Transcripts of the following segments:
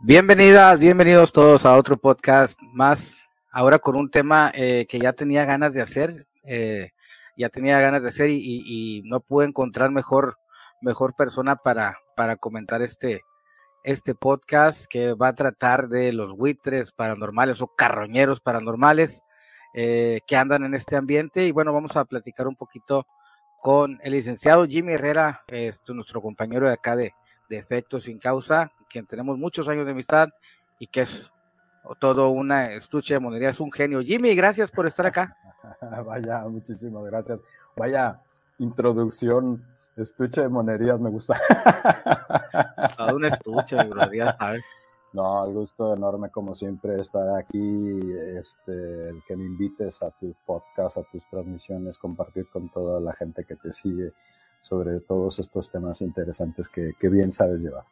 Bienvenidas, bienvenidos todos a otro podcast más, ahora con un tema eh, que ya tenía ganas de hacer, eh, ya tenía ganas de hacer y, no pude encontrar mejor, mejor persona para, para comentar este, este podcast que va a tratar de los buitres paranormales o carroñeros paranormales eh, que andan en este ambiente. Y bueno, vamos a platicar un poquito con el licenciado Jimmy Herrera, este, nuestro compañero de acá de, de Efectos Sin Causa, quien tenemos muchos años de amistad y que es todo una estuche de monería, es un genio. Jimmy, gracias por estar acá. Vaya, muchísimas gracias. Vaya introducción, estuche de monerías, me gusta. Todo un estuche monerías, ¿sabes? No, el gusto enorme como siempre estar aquí, este, el que me invites a tus podcasts, a tus transmisiones, compartir con toda la gente que te sigue sobre todos estos temas interesantes que, que bien sabes llevar.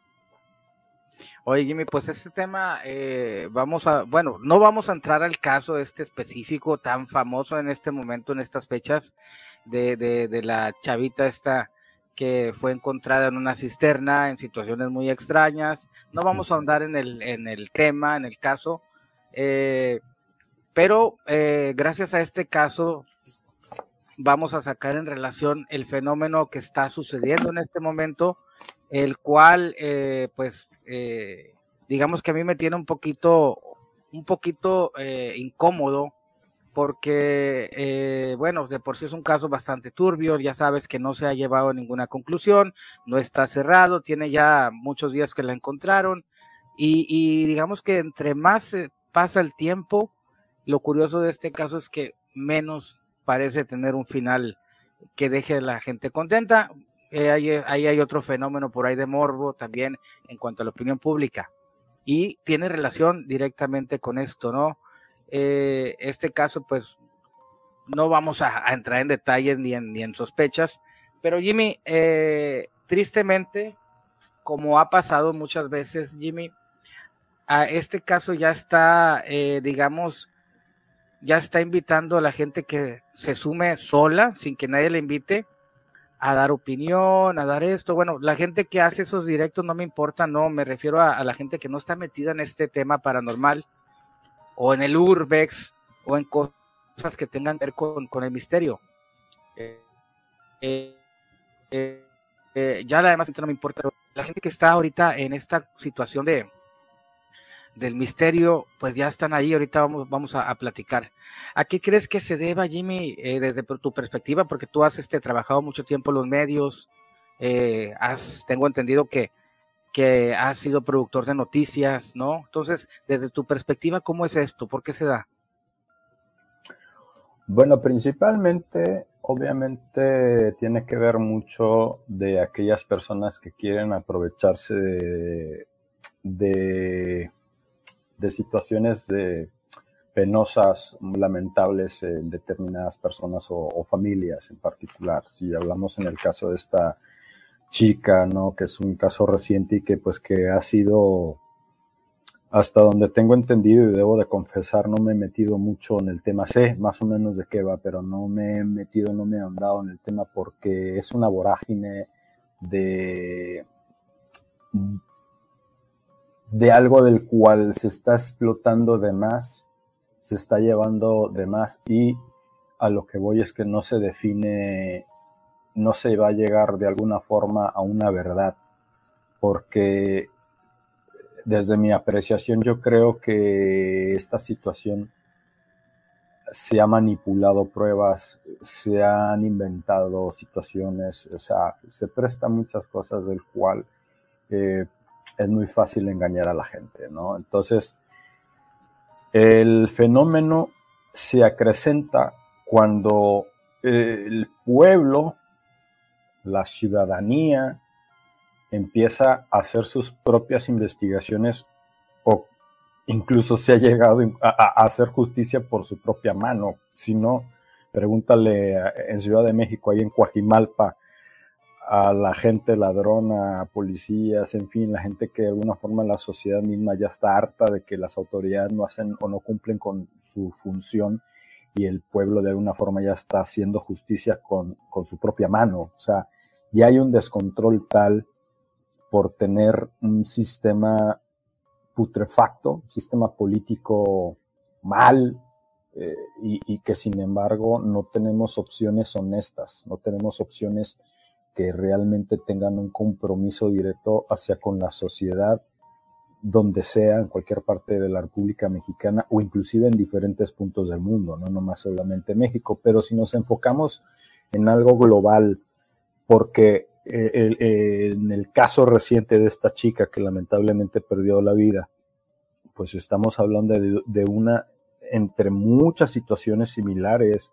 Oye, Jimmy, pues este tema, eh, vamos a, bueno, no vamos a entrar al caso este específico tan famoso en este momento, en estas fechas, de, de, de la chavita esta que fue encontrada en una cisterna en situaciones muy extrañas. No vamos a ahondar en el, en el tema, en el caso, eh, pero eh, gracias a este caso vamos a sacar en relación el fenómeno que está sucediendo en este momento el cual, eh, pues, eh, digamos que a mí me tiene un poquito, un poquito eh, incómodo, porque, bueno, de por sí es un caso bastante turbio, ya sabes que no se ha llevado a ninguna conclusión, no está cerrado, tiene ya muchos días que la encontraron, y, y digamos que entre más pasa el tiempo, lo curioso de este caso es que menos parece tener un final que deje a la gente contenta. Eh, ahí, hay otro fenómeno por ahí de morbo también en cuanto a la opinión pública. Y tiene relación directamente con esto, ¿no? Eh, este caso, pues, no vamos a, entrar en detalles ni en, ni en sospechas, pero Jimmy, eh, tristemente, como ha pasado muchas veces, Jimmy, a este caso ya está, digamos, ya está invitando a la gente que se sume sola, sin que nadie le invite, a dar opinión, a dar esto. Bueno, la gente que hace esos directos no me importa, no, me refiero a, la gente que no está metida en este tema paranormal o en el urbex o en cosas que tengan que ver con, con el misterio. Eh, eh, eh, ya la demás no me importa. La gente que está ahorita en esta situación de, del misterio, pues ya están ahí, ahorita vamos, a, platicar. ¿A qué crees que se deba, Jimmy, eh, desde tu perspectiva? Porque tú has este, trabajado mucho tiempo en los medios, eh, has, tengo entendido que, que has sido productor de noticias, ¿no? Entonces, desde tu perspectiva, ¿cómo es esto? ¿Por qué se da? Bueno, principalmente, obviamente, tiene que ver mucho de aquellas personas que quieren aprovecharse de situaciones de penosas, lamentables en determinadas personas o, familias en particular. Si hablamos en el caso de esta chica, ¿no? Que es un caso reciente y que pues que ha sido hasta donde tengo entendido y debo de confesar, no me he metido mucho en el tema. Sé más o menos de qué va, pero no me he metido, no me he andado en el tema porque es una vorágine de de algo del cual se está explotando de más, se está llevando de más y a lo que voy es que no se define, no se va a llegar de alguna forma a una verdad, porque desde mi apreciación yo creo que esta situación se ha manipulado pruebas, se han inventado situaciones, o sea, se presta muchas cosas del cual eh, es muy fácil engañar a la gente, ¿no? Entonces, el fenómeno se acrecenta cuando el pueblo, la ciudadanía, empieza a hacer sus propias investigaciones o incluso se ha llegado a, hacer justicia por su propia mano. Si no, pregúntale en Ciudad de México, ahí en Coajimalpa, a la gente ladrona, a policías, en fin, la gente que de alguna forma la sociedad misma ya está harta de que las autoridades no hacen o no cumplen con su función y el pueblo de alguna forma ya está haciendo justicia con, con su propia mano. O sea, ya hay un descontrol tal por tener un sistema putrefacto, sistema político mal, eh, y, que sin embargo no tenemos opciones honestas, no tenemos opciones que realmente tengan un compromiso directo hacia con la sociedad donde sea, en cualquier parte de la República Mexicana o inclusive en diferentes puntos del mundo, no nomás solamente México, pero si nos enfocamos en algo global, porque eh, en el caso reciente de esta chica que lamentablemente perdió la vida, pues estamos hablando de, una, entre muchas situaciones similares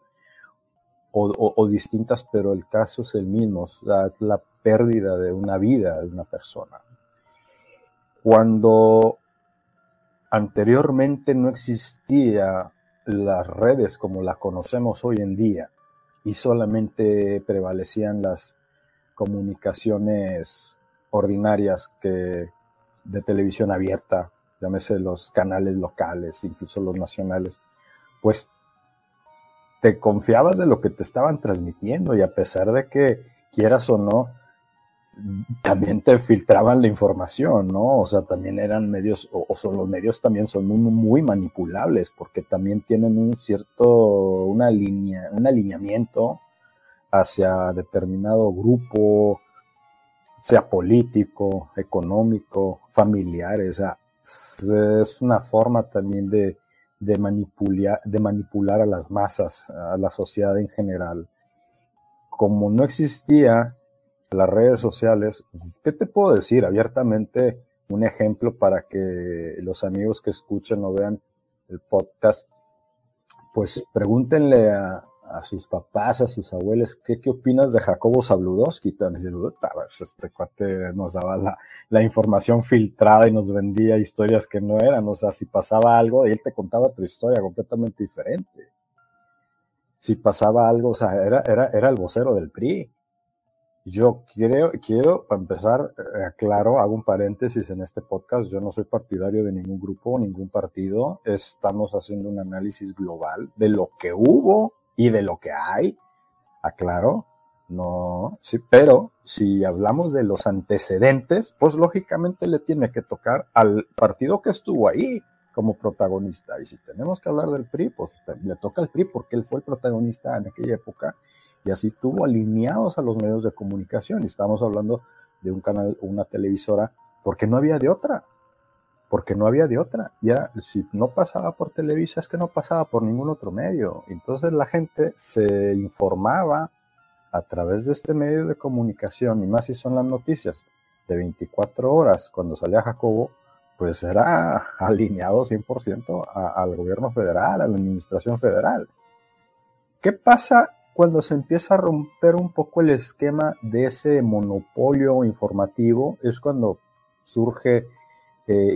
o, distintas, pero el caso es el mismo, la, la pérdida de una vida de una persona. Cuando anteriormente no existía las redes como las conocemos hoy en día y solamente prevalecían las comunicaciones ordinarias que de televisión abierta, llámese los canales locales, incluso los nacionales, pues te confiabas de lo que te estaban transmitiendo y a pesar de que quieras o no, también te filtraban la información, ¿no? O sea, también eran medios, o, son los medios también son muy, manipulables porque también tienen un cierto, una línea, un alineamiento hacia determinado grupo, sea político, económico, familiar, o sea, es una forma también de, de, manipular, de manipular a las masas, a la sociedad en general. Como no existía las redes sociales, ¿qué te puedo decir abiertamente? Un ejemplo para que los amigos que escuchen o vean el podcast, pues pregúntenle a, a sus papás, a sus abuelos, ¿qué, qué opinas de Jacobo Zabludowski? Pues este cuate nos daba la, información filtrada y nos vendía historias que no eran. O sea, si pasaba algo, él te contaba otra historia completamente diferente. Si pasaba algo, o sea, era, era, era el vocero del PRI. Yo quiero, quiero, empezar, eh, aclaro, hago un paréntesis en este podcast. Yo no soy partidario de ningún grupo, ningún partido. Estamos haciendo un análisis global de lo que hubo y de lo que hay, aclaro, no, sí, pero si hablamos de los antecedentes, pues lógicamente le tiene que tocar al partido que estuvo ahí como protagonista. Y si tenemos que hablar del PRI, pues le toca al PRI porque él fue el protagonista en aquella época y así tuvo alineados a los medios de comunicación. Y estamos hablando de un canal, una televisora, porque no había de otra porque no había de otra. Ya, si no pasaba por Televisa, es que no pasaba por ningún otro medio. Entonces la gente se informaba a través de este medio de comunicación, y más si son las noticias de 24 horas, cuando salía Jacobo, pues era alineado 100% al gobierno federal, a la administración federal. ¿Ququé pasa cuando se empieza a romper un poco el esquema de ese monopolio informativo? Es cuando surge eh,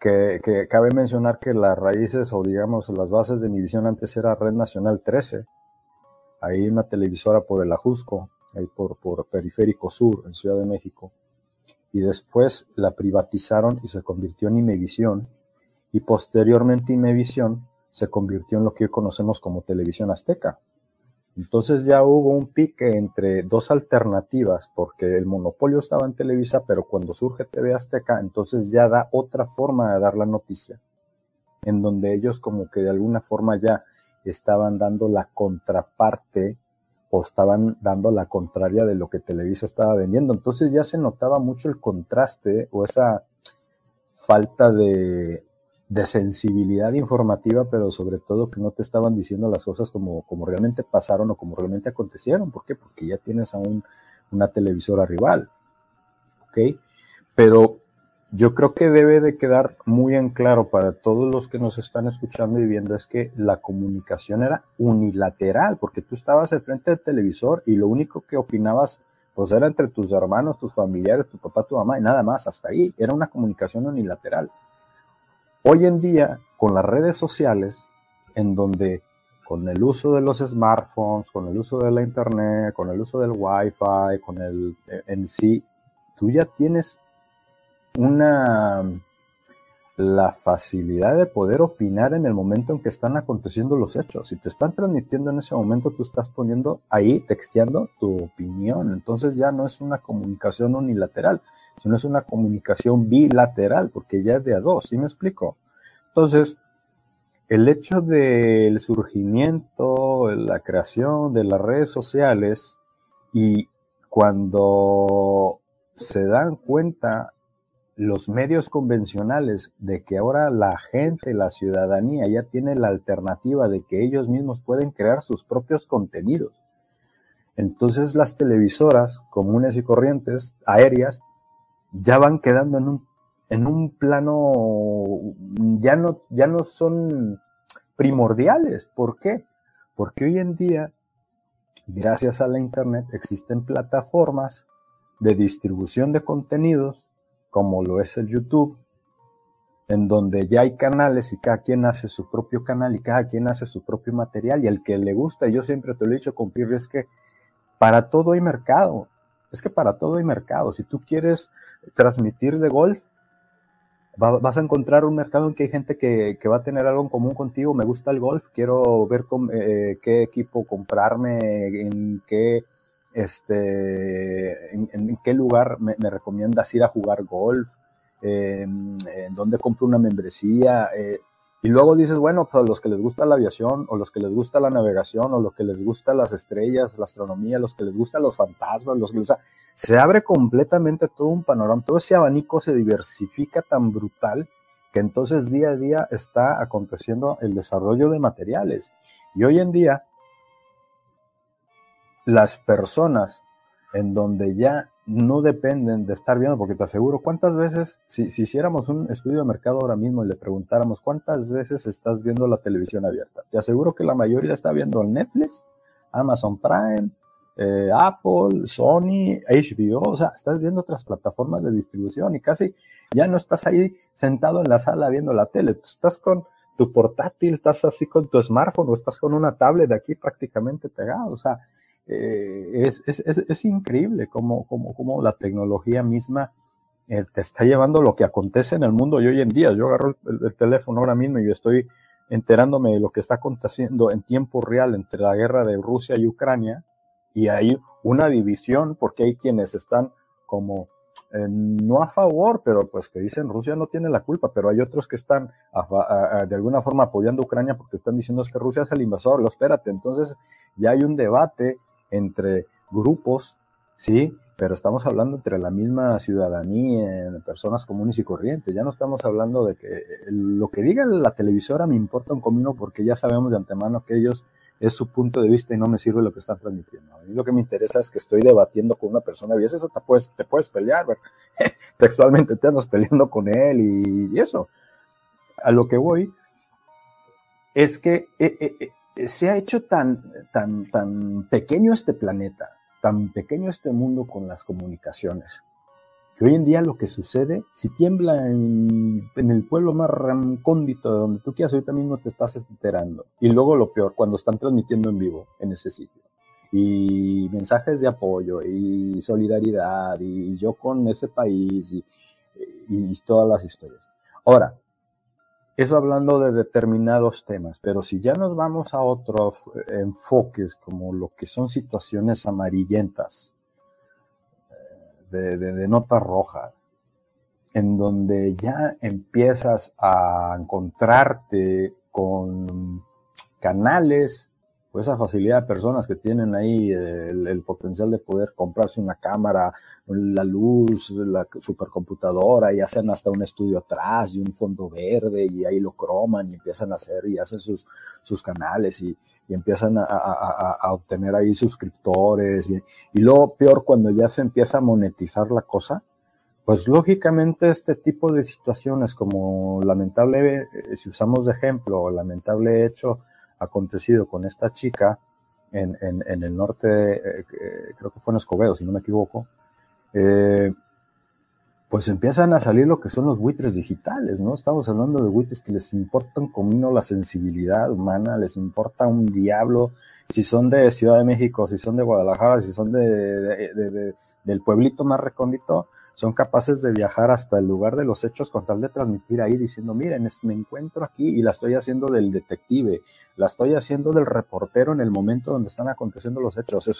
que, cabe mencionar que las raíces o digamos las bases de mi antes era Red Nacional 13, ahí una televisora por el Ajusco, ahí por, por Periférico Sur, en Ciudad de México, y después la privatizaron y se convirtió en Imevisión, y posteriormente Imevisión se convirtió en lo que hoy conocemos como Televisión Azteca. Entonces ya hubo un pique entre dos alternativas, porque el monopolio estaba en Televisa, pero cuando surge TV Azteca, entonces ya da otra forma de dar la noticia, en donde ellos como que de alguna forma ya estaban dando la contraparte o estaban dando la contraria de lo que Televisa estaba vendiendo. Entonces ya se notaba mucho el contraste o esa falta de, de sensibilidad informativa, pero sobre todo que no te estaban diciendo las cosas como, como realmente pasaron o como realmente acontecieron. ¿Por qué? Porque ya tienes a una televisora rival. ¿Ok? Pero yo creo que debe de quedar muy en claro para todos los que nos están escuchando y viendo es que la comunicación era unilateral, porque tú estabas al frente del televisor y lo único que opinabas pues era entre tus hermanos, tus familiares, tu papá, tu mamá y nada más, hasta ahí. Era una comunicación unilateral. Hoy en día, con las redes sociales, en donde con el uso de los smartphones, con el uso de la internet, con el uso del wifi, con el en sí, tú ya tienes una la facilidad de poder opinar en el momento en que están aconteciendo los hechos. Si te están transmitiendo en ese momento, tú estás poniendo ahí, texteando tu opinión. Entonces ya no es una comunicación unilateral, sino es una comunicación bilateral, porque ya es de a dos, ¿sí me explico? Entonces, el hecho del surgimiento, la creación de las redes sociales y cuando se dan cuenta los medios convencionales de que ahora la gente, la ciudadanía ya tiene la alternativa de que ellos mismos pueden crear sus propios contenidos. Entonces las televisoras comunes y corrientes, aéreas, ya van quedando en un, en un plano, ya no, ya no son primordiales. ¿Por qué? Porque hoy en día, gracias a la Internet, existen plataformas de distribución de contenidos como lo es el YouTube, en donde ya hay canales y cada quien hace su propio canal y cada quien hace su propio material y el que le gusta, yo siempre te lo he dicho con Pirri, es que para todo hay mercado, es que para todo hay mercado, si tú quieres transmitir de golf, vas a encontrar un mercado en que hay gente que, va a tener algo en común contigo, me gusta el golf, quiero ver eh, qué equipo comprarme, en qué este, en, qué lugar me, recomiendas ir a jugar golf, em, en dónde compro una membresía. Eh, y luego dices, bueno, pues a los que les gusta la aviación, o los que les gusta la navegación, o los que les gusta las estrellas, la astronomía, los que les gustan los fantasmas, los que les... se abre completamente todo un panorama, todo ese abanico se diversifica tan brutal que entonces día a día está aconteciendo el desarrollo de materiales. Y hoy en día, las personas en donde ya no dependen de estar viendo, porque te aseguro, ¿cuántas veces, si, si, hiciéramos un estudio de mercado ahora mismo y le preguntáramos cuántas veces estás viendo la televisión abierta? Te aseguro que la mayoría está viendo Netflix, Amazon Prime, eh, Apple, Sony, HBO, o sea, estás viendo otras plataformas de distribución y casi ya no estás ahí sentado en la sala viendo la tele, estás con tu portátil, estás así con tu smartphone o estás con una tablet de aquí prácticamente pegado, o sea, eh, es, es, es, increíble cómo, cómo, cómo, la tecnología misma eh, te está llevando lo que acontece en el mundo y hoy en día. Yo agarro el, teléfono ahora mismo y estoy enterándome de lo que está aconteciendo en tiempo real entre la guerra de Rusia y Ucrania y hay una división porque hay quienes están como eh, no a favor, pero pues que dicen Rusia no tiene la culpa, pero hay otros que están de alguna forma apoyando a Ucrania porque están diciendo es que Rusia es el invasor, lo espérate, entonces ya hay un debate entre grupos, ¿sí? Pero estamos hablando entre la misma ciudadanía, personas comunes y corrientes. Ya no estamos hablando de que lo que diga la televisora me importa un comino porque ya sabemos de antemano que ellos es su punto de vista y no me sirve lo que están transmitiendo. A mí lo que me interesa es que estoy debatiendo con una persona y eso te puedes, te puedes pelear, textualmente te andas peleando con él y, eso. A lo que voy es que eh, eh, eh, se ha hecho tan, tan, tan pequeño este planeta, tan pequeño este mundo con las comunicaciones, que hoy en día lo que sucede, si tiembla en, el pueblo más ramcóndito de donde tú quieras, ahorita mismo te estás enterando. Y luego lo peor, cuando están transmitiendo en vivo en ese sitio. Y mensajes de apoyo y solidaridad y yo con ese país y todas las historias. Ahora, eso hablando de determinados temas, pero si ya nos vamos a otros eh, enfoques como lo que son situaciones amarillentas, eh, de, nota roja, en donde ya empiezas a encontrarte con canales esa facilidad de personas que tienen ahí el, potencial de poder comprarse una cámara, la luz, la supercomputadora y hacen hasta un estudio atrás y un fondo verde y ahí lo croman y empiezan a hacer y hacen sus, sus canales y, empiezan a, obtener ahí suscriptores y, y luego peor cuando ya se empieza a monetizar la cosa, pues lógicamente este tipo de situaciones como lamentable, eh, si usamos de ejemplo, lamentable hecho acontecido con esta chica en, en, el norte, eh, creo que fue en Escobedo, si no me equivoco, eh, pues empiezan a salir lo que son los buitres digitales, ¿no? Estamos hablando de buitres que les importa un comino la sensibilidad humana, les importa un diablo, si son de Ciudad de México, si son de Guadalajara, si son de, del pueblito más recóndito, son capaces de viajar hasta el lugar de los hechos con tal de transmitir ahí diciendo, miren, me encuentro aquí y la estoy haciendo del detective, la estoy haciendo del reportero en el momento donde están aconteciendo los hechos.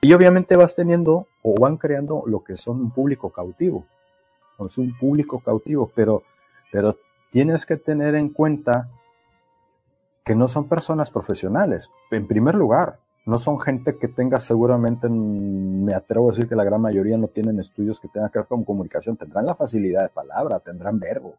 Y obviamente vas teniendo o van creando lo que son un público cautivo. Es un público cautivo, pero, pero tienes que tener en cuenta que no son personas profesionales. En primer lugar, no son gente que tenga seguramente, me atrevo a decir que la gran mayoría no tienen estudios que tengan que ver con comunicación, tendrán la facilidad de palabra, tendrán verbo.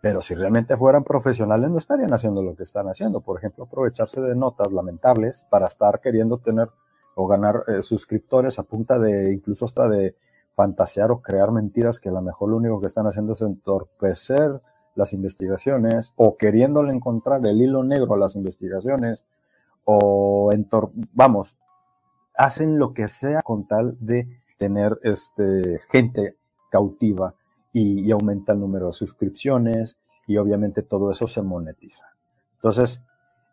Pero si realmente fueran profesionales no estarían haciendo lo que están haciendo. Por ejemplo, aprovecharse de notas lamentables para estar queriendo tener o ganar eh, suscriptores a punta de incluso hasta de fantasear o crear mentiras que a lo mejor lo único que están haciendo es entorpecer las investigaciones o queriéndole encontrar el hilo negro a las investigaciones o vamos, hacen lo que sea con tal de tener este, gente cautiva y, aumenta el número de suscripciones y obviamente todo eso se monetiza. Entonces,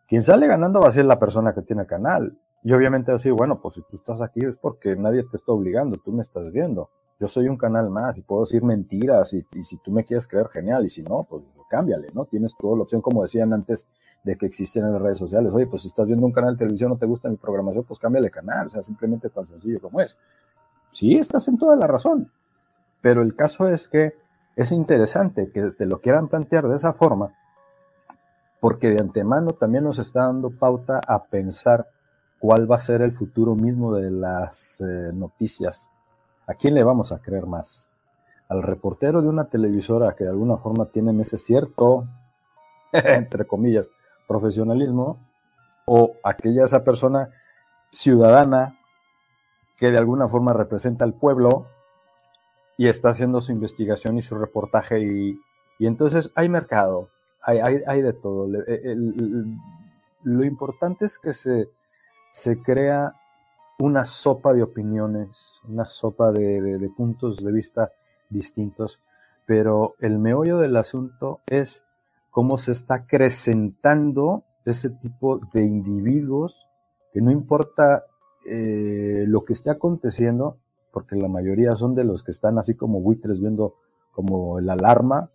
quien sale ganando va a ser la persona que tiene el canal. Y obviamente decir, bueno, pues si tú estás aquí es porque nadie te está obligando, tú me estás viendo. Yo soy un canal más y puedo decir mentiras y, y si tú me quieres creer, genial. Y si no, pues cámbiale, ¿no? Tienes toda la opción, como decían antes, de que existen en las redes sociales. Oye, pues si estás viendo un canal de televisión, no te gusta mi programación, pues cámbiale canal. O sea, simplemente tan sencillo como es. Sí, estás en toda la razón. Pero el caso es que es interesante que te lo quieran plantear de esa forma, porque de antemano también nos está dando pauta a pensar cuál va a ser el futuro mismo de las eh, noticias. ¿A quién le vamos a creer más? ¿Al reportero de una televisora que de alguna forma tienen ese cierto, entre comillas, profesionalismo o aquella esa persona ciudadana que de alguna forma representa al pueblo y está haciendo su investigación y su reportaje y, entonces hay mercado, hay, hay, de todo. lo importante es que se, se crea una sopa de opiniones, una sopa de, puntos de vista distintos, pero el meollo del asunto es cómo se está acrecentando ese tipo de individuos que no importa eh, lo que esté aconteciendo, porque la mayoría son de los que están así como buitres viendo como el alarma,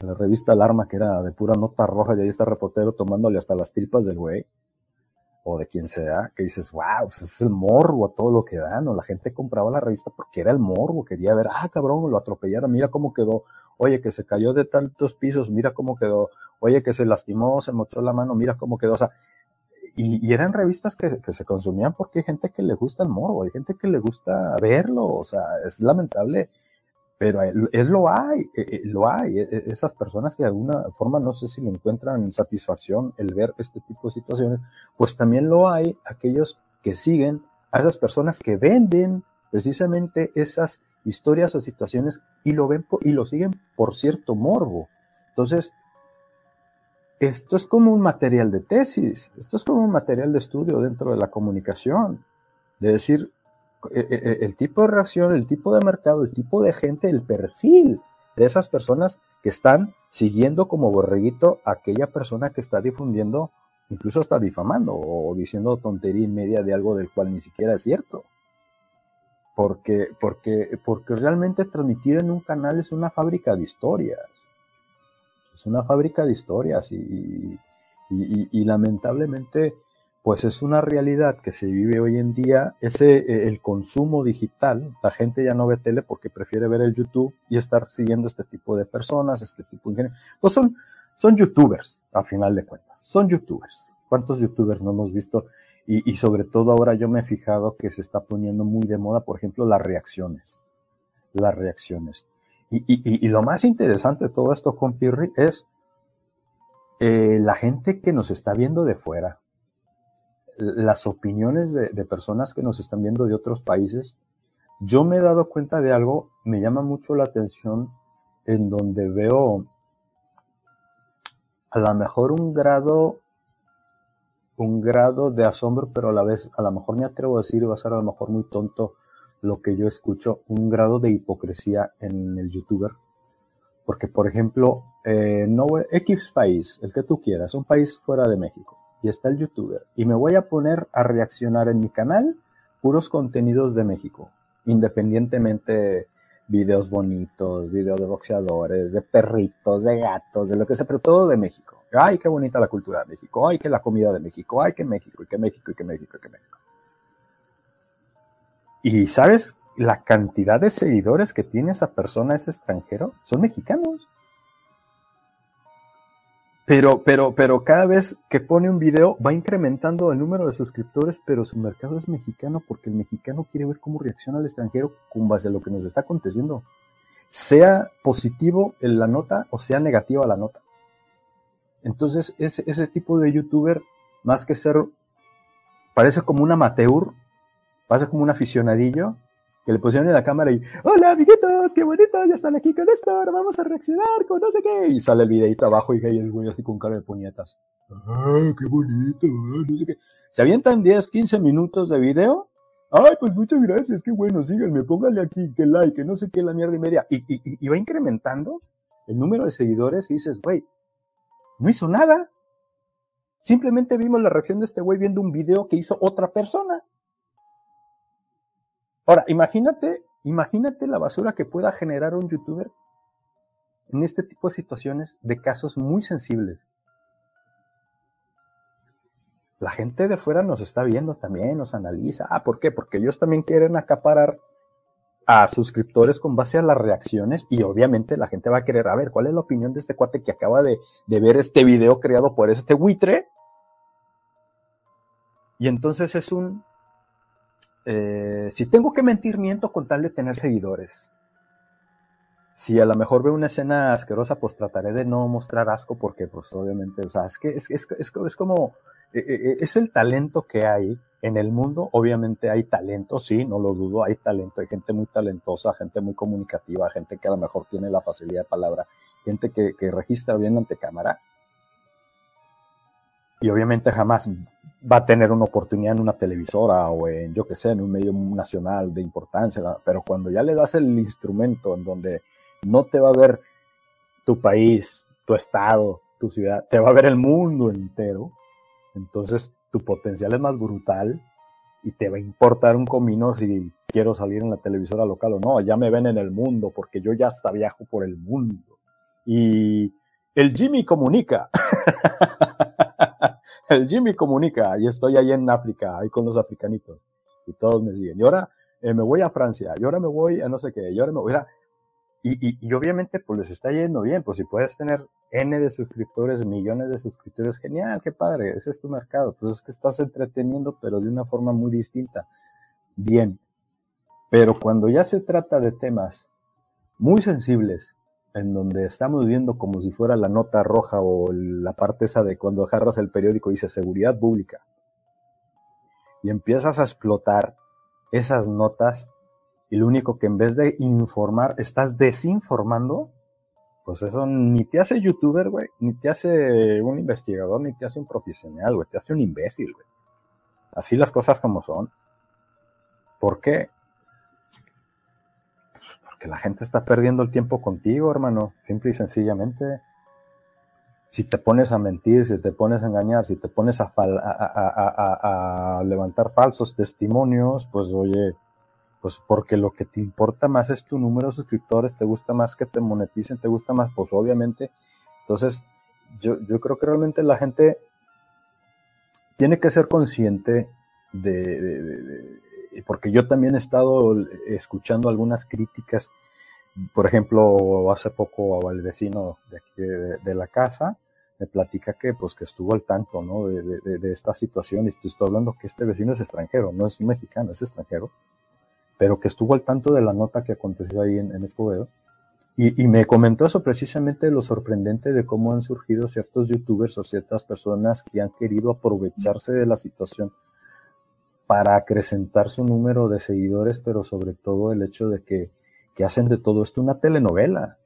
la revista Alarma que era de pura nota roja y ahí está el reportero tomándole hasta las tripas del güey o de quien sea, que dices, wow, pues es el morbo a todo lo que dan, o la gente compraba la revista porque era el morbo, quería ver, ah, cabrón, lo atropellaron, mira cómo quedó, oye, que se cayó de tantos pisos, mira cómo quedó, oye, que se lastimó, se mochó la mano, mira cómo quedó, o sea, y, eran revistas que, que, se consumían porque hay gente que le gusta el morbo, hay gente que le gusta verlo, o sea, es lamentable pero es lo hay, eh, eh, lo hay. E, e, esas personas que de alguna forma no sé si le encuentran satisfacción el ver este tipo de situaciones, pues también lo hay aquellos que siguen a esas personas que venden precisamente esas historias o situaciones y lo ven y lo siguen por cierto morbo. Entonces, esto es como un material de tesis, esto es como un material de estudio dentro de la comunicación, de decir, eh, eh, eh, el tipo de reacción, el tipo de mercado, el tipo de gente, el perfil de esas personas que están siguiendo como borreguito a aquella persona que está difundiendo, incluso está difamando o diciendo tontería y media de algo del cual ni siquiera es cierto. Porque, porque, porque realmente transmitir en un canal es una fábrica de historias. Es una fábrica de historias y, y lamentablemente pues es una realidad que se vive hoy en día, ese eh, el consumo digital, la gente ya no ve tele porque prefiere ver el YouTube y estar siguiendo este tipo de personas, este tipo de pues son son youtubers a final de cuentas, son youtubers. ¿Cuántos youtubers no hemos visto? Y, sobre todo ahora yo me he fijado que se está poniendo muy de moda, por ejemplo, las reacciones, las reacciones. Y, lo más interesante de todo esto con Pirri es eh, la gente que nos está viendo de fuera, las opiniones de, personas que nos están viendo de otros países, yo me he dado cuenta de algo, me llama mucho la atención, en donde veo a lo mejor un grado, un grado de asombro, pero a la vez, a lo mejor me atrevo a decir, va a ser a lo mejor muy tonto, lo que yo escucho, un grado de hipocresía en el youtuber. Porque, por ejemplo, eh, no, X país, el que tú quieras, un país fuera de México, y está el youtuber, y me voy a poner a reaccionar en mi canal puros contenidos de México, independientemente videos bonitos, videos de boxeadores, de perritos, de gatos, de lo que sea, pero todo de México. Ay, qué bonita la cultura de México, ay, qué la comida de México, ay, qué México, y qué México, y qué México, y qué México. Y sabes, la cantidad de seguidores que tiene esa persona, ese extranjero, son mexicanos. Pero, pero, pero cada vez que pone un video va incrementando el número de suscriptores, pero su mercado es mexicano porque el mexicano quiere ver cómo reacciona el extranjero con base a lo que nos está aconteciendo. Sea positivo en la nota o sea negativa la nota. Entonces, ese, ese tipo de youtuber, más que ser, parece como un amateur, parece como un aficionadillo, que le pusieron en la cámara y, hola amiguitos, qué bonito, ya están aquí con esto, ahora vamos a reaccionar con no sé qué. Y sale el videito abajo y el güey así con cara de puñetas. ¡Ah, qué bonito! No sé qué. Se avientan 10, 15 minutos de video. Ay, pues muchas gracias, qué bueno, síganme, pónganle aquí, que like, que no sé qué, la mierda y media. Y, y, y va incrementando el número de seguidores y dices, güey, no hizo nada. Simplemente vimos la reacción de este güey viendo un video que hizo otra persona. Ahora, imagínate, imagínate la basura que pueda generar un youtuber en este tipo de situaciones de casos muy sensibles. La gente de fuera nos está viendo también, nos analiza. Ah, ¿por qué? Porque ellos también quieren acaparar a suscriptores con base a las reacciones y obviamente la gente va a querer, a ver, ¿cuál es la opinión de este cuate que acaba de, de ver este video creado por este buitre? Y entonces es un, eh, si tengo que mentir, miento con tal de tener seguidores. Si a lo mejor veo una escena asquerosa, pues trataré de no mostrar asco porque, pues obviamente, o sea, es que es, es, es, como, eh, eh, es el talento que hay en el mundo. Obviamente hay talento, sí, no lo dudo, hay talento, hay gente muy talentosa, gente muy comunicativa, gente que a lo mejor tiene la facilidad de palabra, gente que, que registra bien ante cámara. Y obviamente jamás va a tener una oportunidad en una televisora o en, yo que sé, en un medio nacional de importancia, pero cuando ya le das el instrumento en donde no te va a ver tu país, tu estado, tu ciudad, te va a ver el mundo entero, entonces tu potencial es más brutal y te va a importar un comino si quiero salir en la televisora local o no, ya me ven en el mundo porque yo ya hasta viajo por el mundo. Y el Jimmy comunica. el Jimmy comunica y estoy ahí en África, ahí con los africanitos. Y todos me siguen. Y ahora eh, me voy a Francia, y ahora me voy a no sé qué, y ahora me voy a... Y, y, obviamente pues les está yendo bien, pues si puedes tener N de suscriptores, millones de suscriptores, genial, qué padre, ese es tu mercado. Pues es que estás entreteniendo, pero de una forma muy distinta. Bien. Pero cuando ya se trata de temas muy sensibles, en donde estamos viendo como si fuera la nota roja o la parte esa de cuando agarras el periódico y dice seguridad pública. Y empiezas a explotar esas notas y lo único que en vez de informar estás desinformando, pues eso ni te hace youtuber, güey, ni te hace un investigador, ni te hace un profesional, güey, te hace un imbécil, güey. Así las cosas como son. ¿Por qué? Que la gente está perdiendo el tiempo contigo, hermano, simple y sencillamente. Si te pones a mentir, si te pones a engañar, si te pones a, a, levantar falsos testimonios, pues oye, pues porque lo que te importa más es tu número de suscriptores, te gusta más que te moneticen, te gusta más, pues obviamente. Entonces, yo, yo creo que realmente la gente tiene que ser consciente de porque yo también he estado escuchando algunas críticas, por ejemplo, hace poco al vecino de aquí de, la casa me platica que pues que estuvo al tanto, ¿no? De, esta situación y estoy hablando que este vecino es extranjero, no es mexicano, es extranjero, pero que estuvo al tanto de la nota que aconteció ahí en, Escobedo. Y, y, me comentó eso precisamente lo sorprendente de cómo han surgido ciertos youtubers o ciertas personas que han querido aprovecharse de la situación para acrecentar su número de seguidores, pero sobre todo el hecho de que, que hacen de todo esto una telenovela.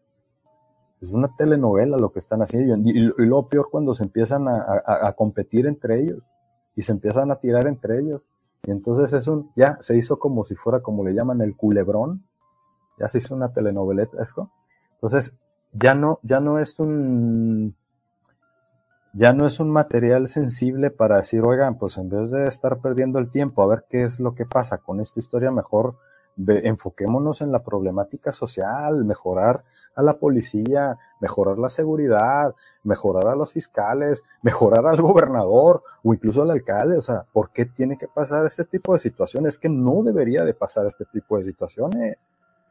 Es una telenovela lo que están haciendo. Y, lo peor cuando se empiezan a, a, competir entre ellos y se empiezan a tirar entre ellos. Y entonces es un, ya se hizo como si fuera como le llaman el culebrón, ya se hizo una telenoveleta esto. Entonces, ya no, ya no es un, ya no es un material sensible para decir, oigan, pues en vez de estar perdiendo el tiempo a ver qué es lo que pasa con esta historia, mejor enfoquémonos en la problemática social, mejorar a la policía, mejorar la seguridad, mejorar a los fiscales, mejorar al gobernador o incluso al alcalde. O sea, ¿por qué tiene que pasar este tipo de situaciones? Que no debería de pasar este tipo de situaciones.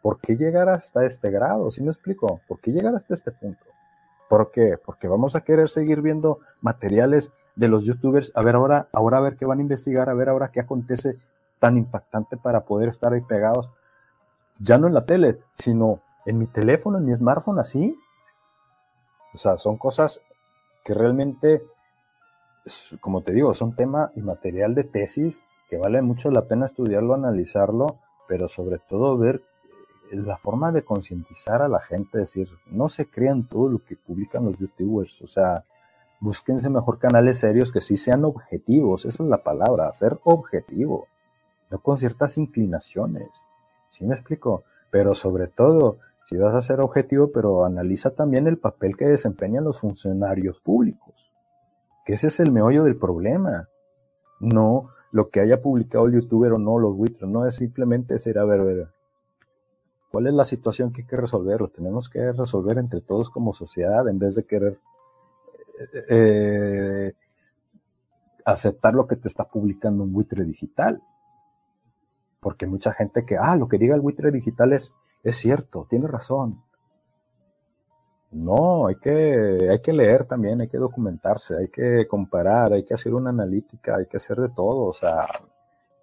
¿Por qué llegar hasta este grado? ¿Sí me explico? ¿Por qué llegar hasta este punto? ¿Por qué? Porque vamos a querer seguir viendo materiales de los youtubers, a ver ahora, ahora ver qué van a investigar, a ver ahora qué acontece tan impactante para poder estar ahí pegados, ya no en la tele, sino en mi teléfono, en mi smartphone, así. O sea, son cosas que realmente, como te digo, son tema y material de tesis que vale mucho la pena estudiarlo, analizarlo, pero sobre todo ver la forma de concientizar a la gente, decir, no se crean todo lo que publican los youtubers, o sea, búsquense mejor canales serios que sí sean objetivos, esa es la palabra, ser objetivo no con ciertas inclinaciones. ¿Sí me explico? Pero sobre todo, si vas a ser objetivo, pero analiza también el papel que desempeñan los funcionarios públicos. Que ese es el meollo del problema. No lo que haya publicado el youtuber o no, los buitres, no es simplemente decir, a ver, a ver, ¿cuál es la situación que hay que resolver? Lo tenemos que resolver entre todos como sociedad en vez de querer eh, eh, aceptar lo que te está publicando un buitre digital porque mucha gente que, ah, lo que diga el buitre digital es, es cierto, tiene razón. No, hay que, hay que leer también, hay que documentarse, hay que comparar, hay que hacer una analítica, hay que hacer de todo. O sea,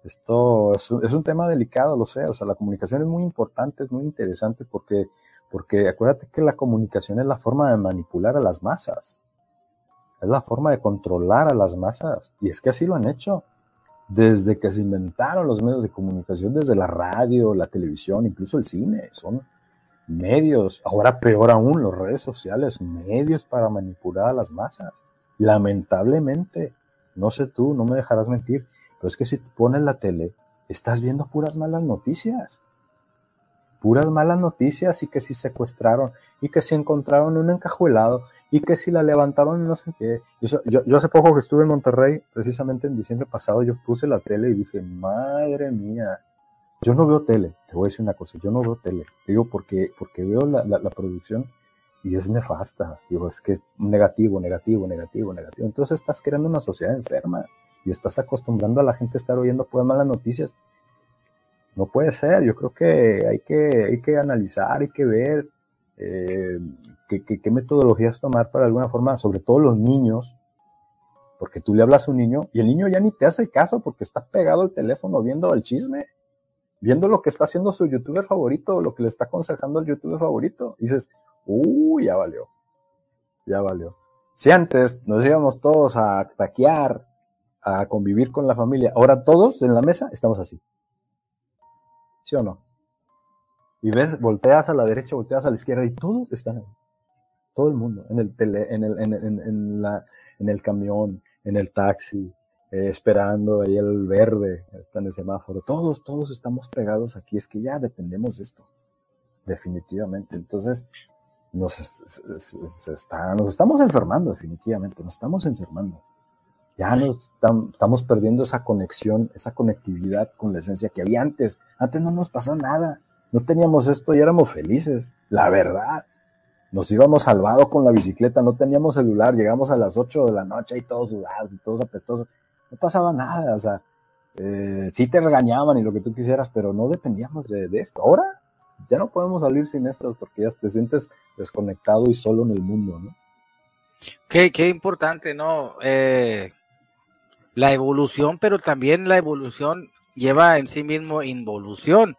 esto es un, tema delicado, lo sé. O sea, la comunicación es muy importante, es muy interesante porque, porque acuérdate que la comunicación es la forma de manipular a las masas. Es la forma de controlar a las masas. Y es que así lo han hecho desde que se inventaron los medios de comunicación, desde la radio, la televisión, incluso el cine, son medios, ahora peor aún, las redes sociales, medios para manipular a las masas. Lamentablemente, no sé tú, no me dejarás mentir, pero es que si pones la tele, estás viendo puras malas noticias. Puras malas noticias y que si secuestraron y que si encontraron un encajuelado y que si la levantaron no sé qué. Yo, hace poco que estuve en Monterrey, precisamente en diciembre pasado, yo puse la tele y dije, madre mía, yo no veo tele, te voy a decir una cosa, yo no veo tele, digo porque, porque veo la, la, producción y es nefasta, digo, es que es negativo, negativo, negativo, negativo. Entonces estás creando una sociedad enferma y estás acostumbrando a la gente a estar oyendo puras malas noticias no puede ser, yo creo que hay que, hay que analizar, hay que ver eh, qué, metodologías tomar para alguna forma, sobre todo los niños, porque tú le hablas a un niño y el niño ya ni te hace caso porque está pegado al teléfono viendo el chisme, viendo lo que está haciendo su youtuber favorito, lo que le está aconsejando al youtuber favorito. Y dices, uy, ya valió, ya valió. Si antes nos íbamos todos a taquear, a convivir con la familia, ahora todos en la mesa estamos así. ¿Sí o no? Y ves, volteas a la derecha, volteas a la izquierda y todos están ahí. Todo el mundo, en el, tele, en el, en, en, la, en el camión, en el taxi, eh, esperando ahí el verde, está en el semáforo. Todos, todos estamos pegados aquí. Es que ya dependemos de esto. Definitivamente. Entonces, nos, está, nos estamos enfermando, definitivamente. Nos estamos enfermando ya nos estamos perdiendo esa conexión, esa conectividad con la esencia que había antes. Antes no nos pasó nada, no teníamos esto y éramos felices, la verdad. Nos íbamos salvados con la bicicleta, no teníamos celular, llegamos a las 8 de la noche y todos sudados y todos apestosos. No pasaba nada, o sea, eh, sí te regañaban y lo que tú quisieras, pero no dependíamos de, esto. Ahora ya no podemos salir sin esto porque ya te sientes desconectado y solo en el mundo, ¿no? Qué, qué importante, ¿no? Eh, la evolución, pero también la evolución lleva en sí mismo involución.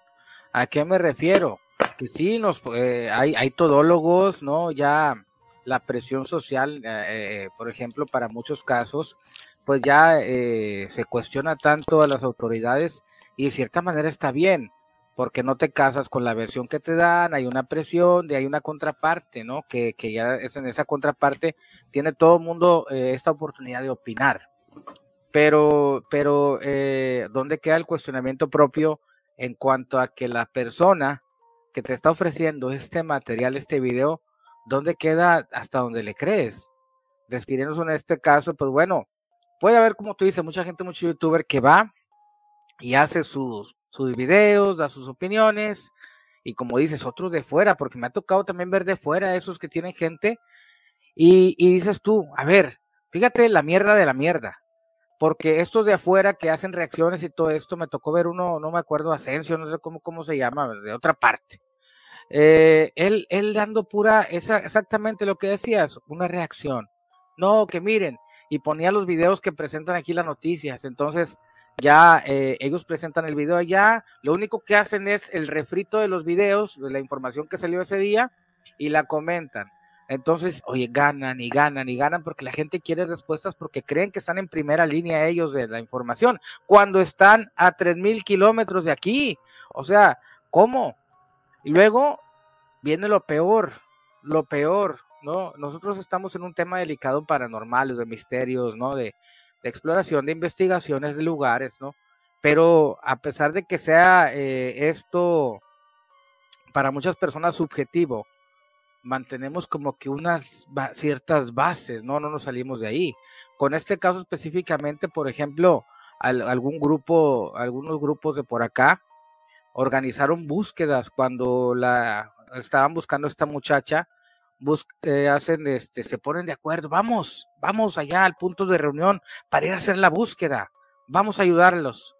¿A qué me refiero? Que sí, nos, eh, hay, hay todólogos, ¿no? Ya la presión social, eh, eh, por ejemplo, para muchos casos, pues ya se cuestiona tanto a las autoridades y de cierta manera está bien, porque no te casas con la versión que te dan, hay una presión, hay una contraparte, ¿no? Que, que ya es en esa contraparte tiene todo el mundo esta oportunidad de opinar. Pero, pero, eh, ¿dónde queda el cuestionamiento propio en cuanto a que la persona que te está ofreciendo este material, este video, ¿dónde queda hasta donde le crees? Respiremos en este caso, pues bueno, puede haber, como tú dices, mucha gente, mucho youtuber que va y hace sus, sus videos, da sus opiniones, y como dices, otros de fuera, porque me ha tocado también ver de fuera esos que tienen gente, y, y dices tú, a ver, fíjate la mierda de la mierda, porque estos de afuera que hacen reacciones y todo esto, me tocó ver uno, no me acuerdo, Asensio, no sé cómo, cómo se llama, de otra parte. Eh, él, él dando pura, esa, exactamente lo que decías, una reacción. No, que miren, y ponía los videos que presentan aquí las noticias. Entonces, ya eh, ellos presentan el video allá, lo único que hacen es el refrito de los videos, de la información que salió ese día, y la comentan. Entonces, oye, ganan y ganan y ganan porque la gente quiere respuestas porque creen que están en primera línea ellos de la información, cuando están a 3.000 kilómetros de aquí. O sea, ¿cómo? Y luego viene lo peor, lo peor, ¿no? Nosotros estamos en un tema delicado paranormal, de misterios, ¿no? De, exploración, de investigaciones de lugares, ¿no? Pero a pesar de que sea eh, esto para muchas personas subjetivo, mantenemos como que unas ciertas bases, ¿no? No nos salimos de ahí. Con este caso específicamente, por ejemplo, algún grupo, algunos grupos de por acá organizaron búsquedas cuando la estaban buscando a esta muchacha eh, hacen, este, se ponen de acuerdo, vamos, vamos allá al punto de reunión para ir a hacer la búsqueda, vamos a ayudarlos.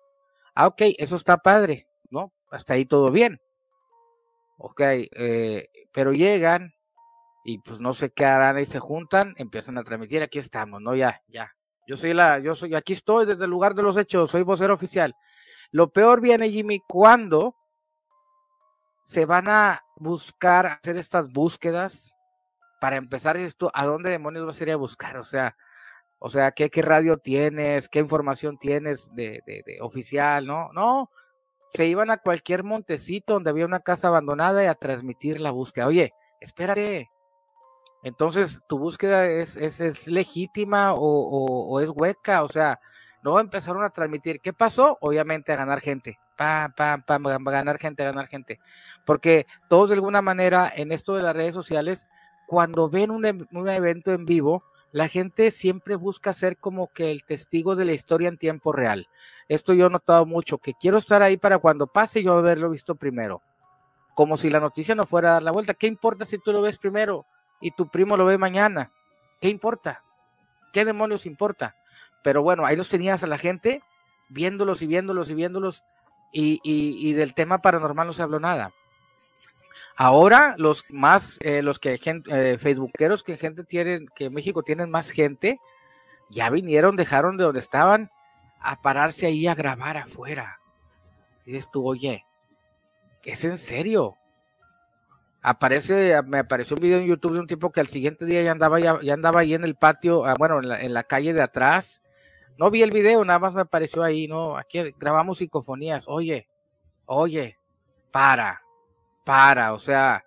Ah, ok, eso está padre, ¿no? Hasta ahí todo bien. Ok, eh, pero llegan y pues no sé qué harán y se juntan, empiezan a transmitir, aquí estamos, ¿no? Ya, ya. Yo soy la, yo soy, aquí estoy desde el lugar de los hechos, soy vocero oficial. Lo peor viene, Jimmy, cuando se van a buscar hacer estas búsquedas para empezar esto, ¿a dónde demonios vas a ir a buscar? O sea, o sea, ¿qué, qué radio tienes? ¿Qué información tienes de, de, de, oficial? No, no. Se iban a cualquier montecito donde había una casa abandonada y a transmitir la búsqueda. Oye, espérate. Entonces, ¿tu búsqueda es, es, es legítima o, o, es hueca? O sea, no empezaron a transmitir. ¿Qué pasó? Obviamente a ganar gente. Pam, pam, pam, ganar gente, ganar gente. Porque todos de alguna manera en esto de las redes sociales cuando ven un, un, evento en vivo, la gente siempre busca ser como que el testigo de la historia en tiempo real. Esto yo he notado mucho, que quiero estar ahí para cuando pase yo haberlo visto primero. Como si la noticia no fuera a dar la vuelta. ¿Qué importa si tú lo ves primero y tu primo lo ve mañana? ¿Qué importa? ¿Qué demonios importa? Pero bueno, ahí los tenías a la gente viéndolos y viéndolos y viéndolos y, y, y del tema paranormal no se habló nada. Ahora los más, eh, los que eh, facebookeros que gente tienen, que México tienen más gente, ya vinieron, dejaron de donde estaban a pararse ahí a grabar afuera. Y dices tú, oye, ¿es en serio? Aparece, me apareció un video en YouTube de un tipo que al siguiente día ya andaba, ya, ya andaba ahí en el patio, ah, bueno, en la, en la calle de atrás. No vi el video, nada más me apareció ahí, ¿no? Aquí grabamos psicofonías. Oye, oye, para para, o sea,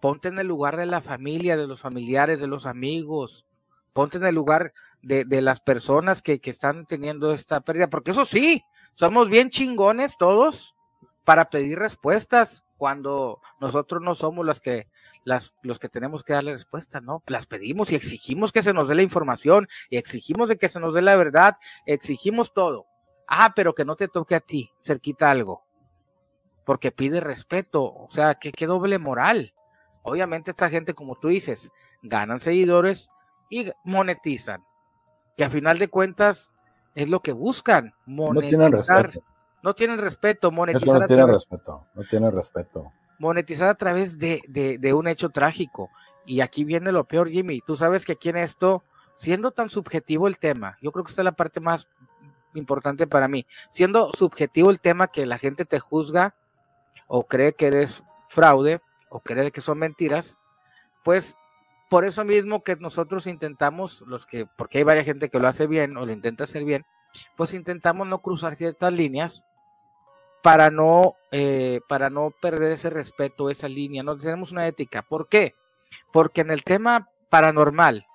ponte en el lugar de la familia, de los familiares, de los amigos, ponte en el lugar de, de las personas que, que, están teniendo esta pérdida, porque eso sí, somos bien chingones todos para pedir respuestas cuando nosotros no somos las que las, los que tenemos que darle respuesta, ¿no? Las pedimos y exigimos que se nos dé la información y exigimos de que se nos dé la verdad, exigimos todo. Ah, pero que no te toque a ti, cerquita algo porque pide respeto, o sea, que qué doble moral. Obviamente esta gente, como tú dices, ganan seguidores y monetizan, que a final de cuentas es lo que buscan, monetizar. No tienen respeto. No tienen respeto, monetizar. Eso no tienen respeto, no tienen respeto. Monetizar a través de, de, de un hecho trágico. Y aquí viene lo peor, Jimmy. Tú sabes que aquí en esto, siendo tan subjetivo el tema, yo creo que esta es la parte más importante para mí. Siendo subjetivo el tema que la gente te juzga, o cree que eres fraude o cree que son mentiras, pues por eso mismo que nosotros intentamos, los que, porque hay varias gente que lo hace bien o lo intenta hacer bien, pues intentamos no cruzar ciertas líneas para no, eh, para no perder ese respeto, esa línea, no tenemos una ética. ¿Por qué? Porque en el tema paranormal,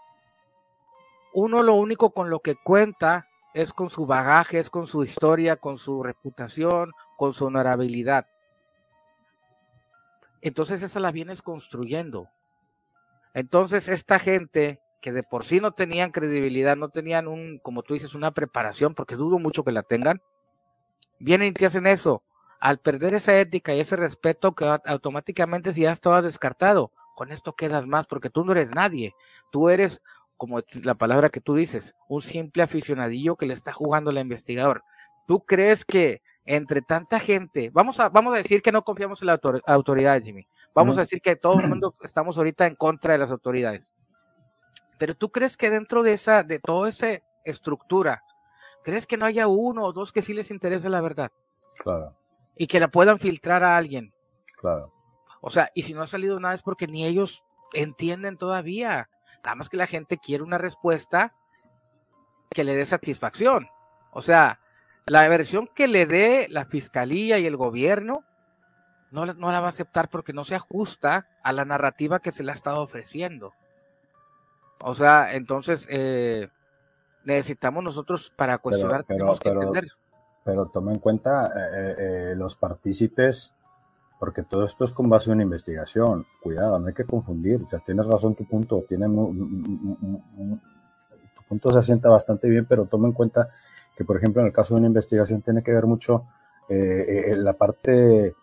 uno lo único con lo que cuenta es con su bagaje, es con su historia, con su reputación, con su honorabilidad. Entonces esa la vienes construyendo. Entonces esta gente que de por sí no tenían credibilidad, no tenían un, como tú dices, una preparación, porque dudo mucho que la tengan, vienen y te hacen eso. Al perder esa ética y ese respeto, que automáticamente si ya estabas descartado, con esto quedas más, porque tú no eres nadie. Tú eres como la palabra que tú dices, un simple aficionadillo que le está jugando al investigador. ¿Tú crees que entre tanta gente, vamos a, vamos a decir que no confiamos en la autoridad, Jimmy, vamos a decir que todo el mundo estamos ahorita en contra de las autoridades, pero tú crees que dentro de esa, de toda esa estructura, crees que no haya uno o dos que sí les interese la verdad? Claro. Y que la puedan filtrar a alguien. Claro. O sea, y si no ha salido nada es porque ni ellos entienden todavía. Nada más que la gente quiere una respuesta que le dé satisfacción. O sea, la versión que le dé la fiscalía y el gobierno no, no, la va a aceptar porque no se ajusta a la narrativa que se le ha estado ofreciendo. O sea, entonces eh, necesitamos nosotros para cuestionar, pero, pero, toma en cuenta eh, eh, los partícipes porque todo esto es con base en una investigación. Cuidado, no hay que confundir. O sea, tienes razón tu punto, tiene tu punto se asienta bastante bien, pero toma en cuenta que, por ejemplo, en el caso de una investigación tiene que ver mucho eh, eh, la parte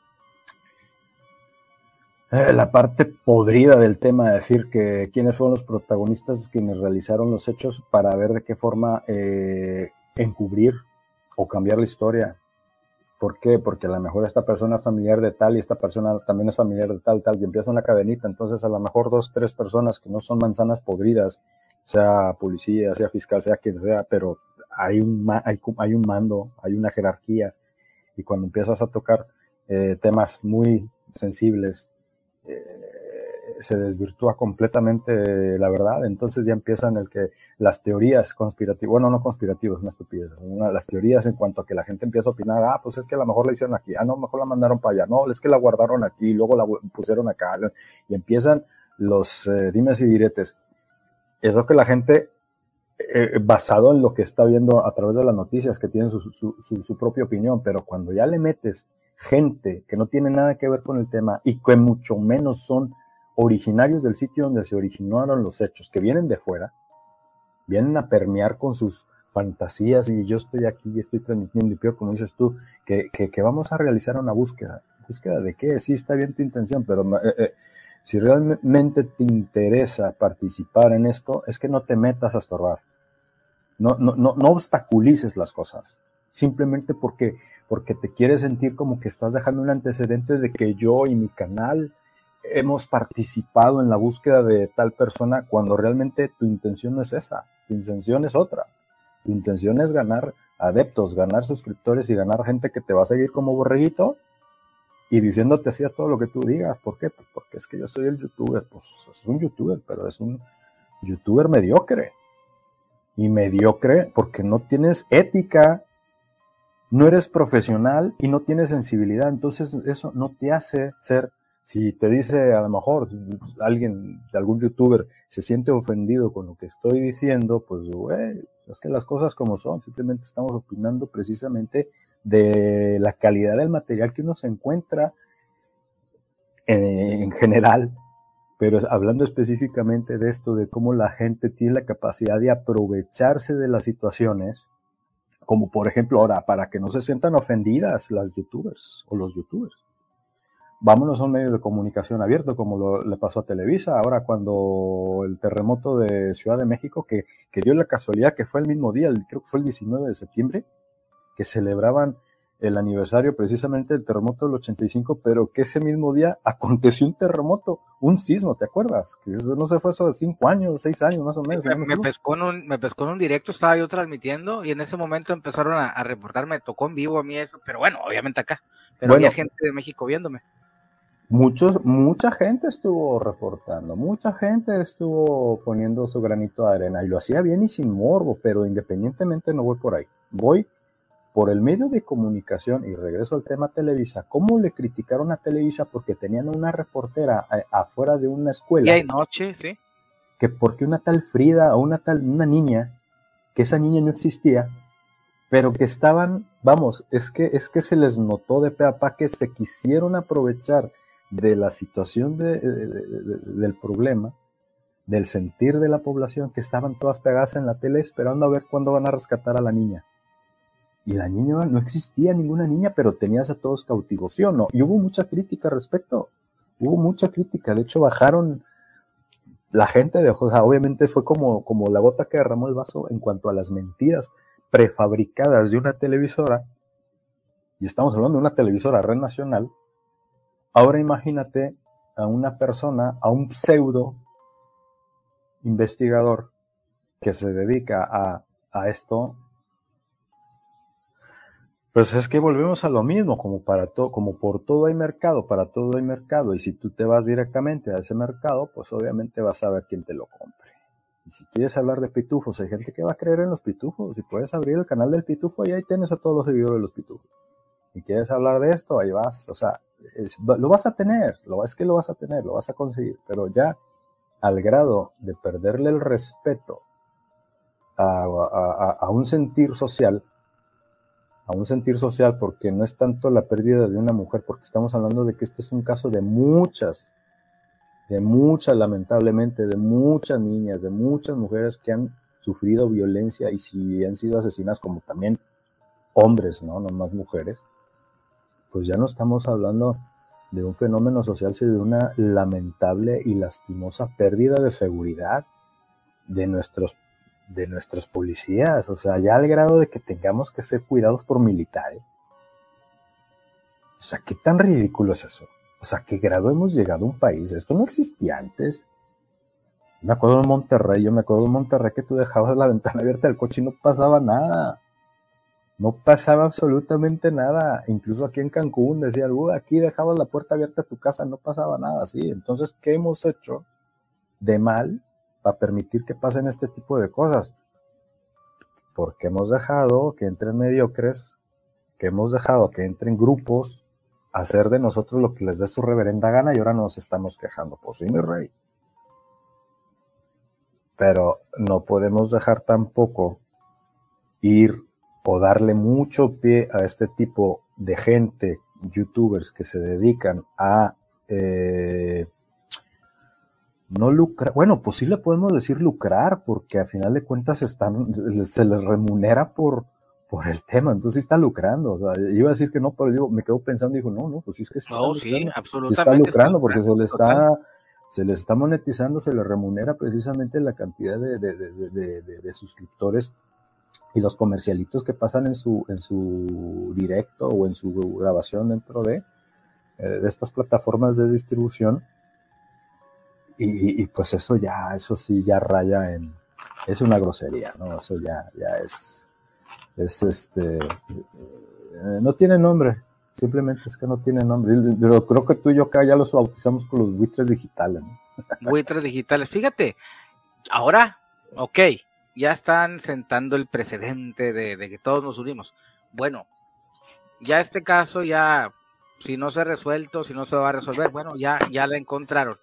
eh, la parte podrida del tema, decir que quiénes fueron los protagonistas quienes realizaron los hechos para ver de qué forma encubrir o cambiar la historia. ¿Por qué? Porque a lo mejor esta persona es familiar de tal y esta persona también es familiar de tal, tal, y empieza una cadenita. Entonces, a lo mejor dos, tres personas que no son manzanas podridas, sea policía, sea fiscal, sea quien sea, pero hay un, hay, hay un mando, hay una jerarquía. Y cuando empiezas a tocar eh, temas muy sensibles, eh, se desvirtúa completamente la verdad, entonces ya empiezan el que las teorías conspirativas, bueno, no conspirativas, una estupidez, las teorías en cuanto a que la gente empieza a opinar, ah, pues es que a lo mejor la hicieron aquí, ah, no, mejor la mandaron para allá, no, es que la guardaron aquí, luego la pusieron acá, y empiezan los eh, dimes y diretes. Es lo que la gente, eh, basado en lo que está viendo a través de las noticias, que tienen su, su, su propia opinión, pero cuando ya le metes gente que no tiene nada que ver con el tema y que mucho menos son originarios del sitio donde se originaron los hechos, que vienen de fuera, vienen a permear con sus fantasías y yo estoy aquí y estoy transmitiendo y peor, como dices tú, que, que, vamos a realizar una búsqueda. ¿Búsqueda de qué? Sí, está bien tu intención, pero eh, eh, si realmente te interesa participar en esto, es que no te metas a estorbar. No, no, no, no obstaculices las cosas. Simplemente porque, porque te quieres sentir como que estás dejando un antecedente de que yo y mi canal hemos participado en la búsqueda de tal persona cuando realmente tu intención no es esa, tu intención es otra. Tu intención es ganar adeptos, ganar suscriptores y ganar gente que te va a seguir como borreguito y diciéndote así a todo lo que tú digas. ¿Por qué? Pues porque es que yo soy el youtuber. Pues es un youtuber, pero es un youtuber mediocre. Y mediocre porque no tienes ética, no eres profesional y no tienes sensibilidad. Entonces eso no te hace ser si te dice a lo mejor alguien, algún youtuber, se siente ofendido con lo que estoy diciendo, pues, güey, es que las cosas como son, simplemente estamos opinando precisamente de la calidad del material que uno se encuentra en, general, pero hablando específicamente de esto, de cómo la gente tiene la capacidad de aprovecharse de las situaciones, como por ejemplo ahora, para que no se sientan ofendidas las youtubers o los youtubers vámonos a un medio de comunicación abierto, como lo, le pasó a Televisa, ahora cuando el terremoto de Ciudad de México, que, que dio la casualidad que fue el mismo día, creo que fue el 19 de septiembre, que celebraban el aniversario precisamente del terremoto del 85, pero que ese mismo día aconteció un terremoto, un sismo, ¿te acuerdas? Que eso no se fue eso de cinco años, seis años más o menos. Me, pescó, en un, me pescó en un directo, estaba yo transmitiendo y en ese momento empezaron a, a reportar, me tocó en vivo a mí eso, pero bueno, obviamente acá, pero había gente de México viéndome. Muchos, mucha gente estuvo reportando, mucha gente estuvo poniendo su granito de arena y lo hacía bien y sin morbo, pero independientemente no voy por ahí. Voy por el medio de comunicación y regreso al tema Televisa. ¿Cómo le criticaron a Televisa porque tenían una reportera afuera de una escuela? Y hay noche, sí. Que porque una tal Frida o una tal, una niña, que esa niña no existía, pero que estaban, vamos, es que, es que se les notó de pe que se quisieron aprovechar de la situación del problema, del sentir de la población, que estaban todas pegadas en la tele esperando a ver cuándo van a rescatar a la niña. Y la niña, no existía ninguna niña, pero tenías a todos cautivos, ¿sí o no? Y hubo mucha crítica al respecto, hubo mucha crítica, de hecho bajaron la gente de ojos, obviamente fue como, como la gota que derramó el vaso en cuanto a las mentiras prefabricadas de una televisora, y estamos hablando de una televisora red nacional, ahora imagínate a una persona, a un pseudo investigador que se dedica a, esto pues es que volvemos a lo mismo, como para todo, como por todo hay mercado, para todo hay mercado, y si tú te vas directamente a ese mercado, pues obviamente vas a ver quién te lo compre. Y si quieres hablar de pitufos, hay gente que va a creer en los pitufos, y puedes abrir el canal del pitufo y ahí tienes a todos los seguidores de los pitufos. Y quieres hablar de esto, ahí vas, o sea, lo vas a tener, lo es que lo vas a tener, lo vas a conseguir, pero ya al grado de perderle el respeto a, a un sentir social, a un sentir social, porque no es tanto la pérdida de una mujer, porque estamos hablando de que este es un caso de muchas, de muchas, lamentablemente, de muchas niñas, de muchas mujeres que han sufrido violencia y si han sido asesinas como también hombres, ¿no? No más mujeres, pues ya no estamos hablando de un fenómeno social, sino de una lamentable y lastimosa pérdida de seguridad de nuestros de nuestros policías, o sea, ya al grado de que tengamos que ser cuidados por militares. O sea, ¿qué tan ridículo es eso? O sea, ¿qué grado hemos llegado a un país? Esto no existía antes. Me acuerdo en Monterrey, yo me acuerdo en Monterrey que tú dejabas la ventana abierta del coche y no pasaba nada. No pasaba absolutamente nada. Incluso aquí en Cancún decían, uh, aquí dejabas la puerta abierta a tu casa, no pasaba nada. Sí, entonces, ¿qué hemos hecho de mal para permitir que pasen este tipo de cosas. Porque hemos dejado que entren mediocres, que hemos dejado que entren grupos a hacer de nosotros lo que les dé su reverenda gana y ahora nos estamos quejando. Pues sí, mi rey. Pero no podemos dejar tampoco ir o darle mucho pie a este tipo de gente, youtubers que se dedican a eh, no lucrar, bueno, pues sí le podemos decir lucrar, porque a final de cuentas están, se les remunera por, por el tema, entonces sí está lucrando. O sea, iba a decir que no, pero yo me quedo pensando y digo, no, no, pues sí es que está, no, lucrando, sí, absolutamente está lucrando, porque se le está, se le está monetizando, se le remunera precisamente la cantidad de, de, de, de, suscriptores y los comercialitos que pasan en su, en su directo o en su grabación dentro de, eh, de estas plataformas de distribución y, pues eso ya, eso sí ya raya en, es una grosería, ¿no? Eso ya, ya es, es este, eh, no tiene nombre, simplemente es que no tiene nombre. Pero creo que tú y yo acá ya los bautizamos con los buitres digitales, ¿no? Buitres digitales, fíjate, ahora, ok, ya están sentando el precedente de, que todos nos unimos. Bueno, ya este caso ya, si no se ha resuelto, si no se va a resolver, bueno, ya, ya la encontraron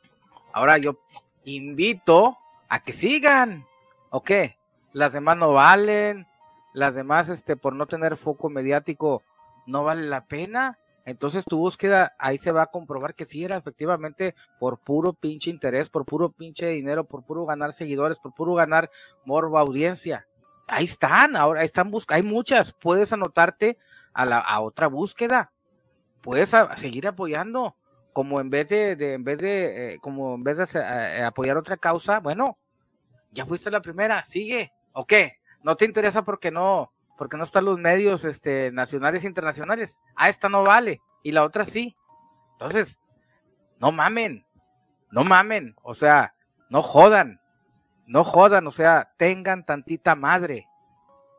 Ahora yo invito a que sigan. ¿O qué? Las demás no valen. Las demás, este, por no tener foco mediático, no vale la pena. Entonces tu búsqueda ahí se va a comprobar que sí era efectivamente por puro pinche interés, por puro pinche dinero, por puro ganar seguidores, por puro ganar morbo audiencia. Ahí están, ahora están buscando, hay muchas. Puedes anotarte a la a otra búsqueda. Puedes seguir apoyando como en vez de, en vez de, eh, como en vez de eh, apoyar otra causa, bueno, ya fuiste la primera, sigue, ¿o qué? ¿No te interesa porque no, porque no están los medios este, nacionales e internacionales? Ah, esta no vale, y la otra sí. Entonces, no mamen, no mamen, o sea, no jodan, no jodan, o sea, tengan tantita madre.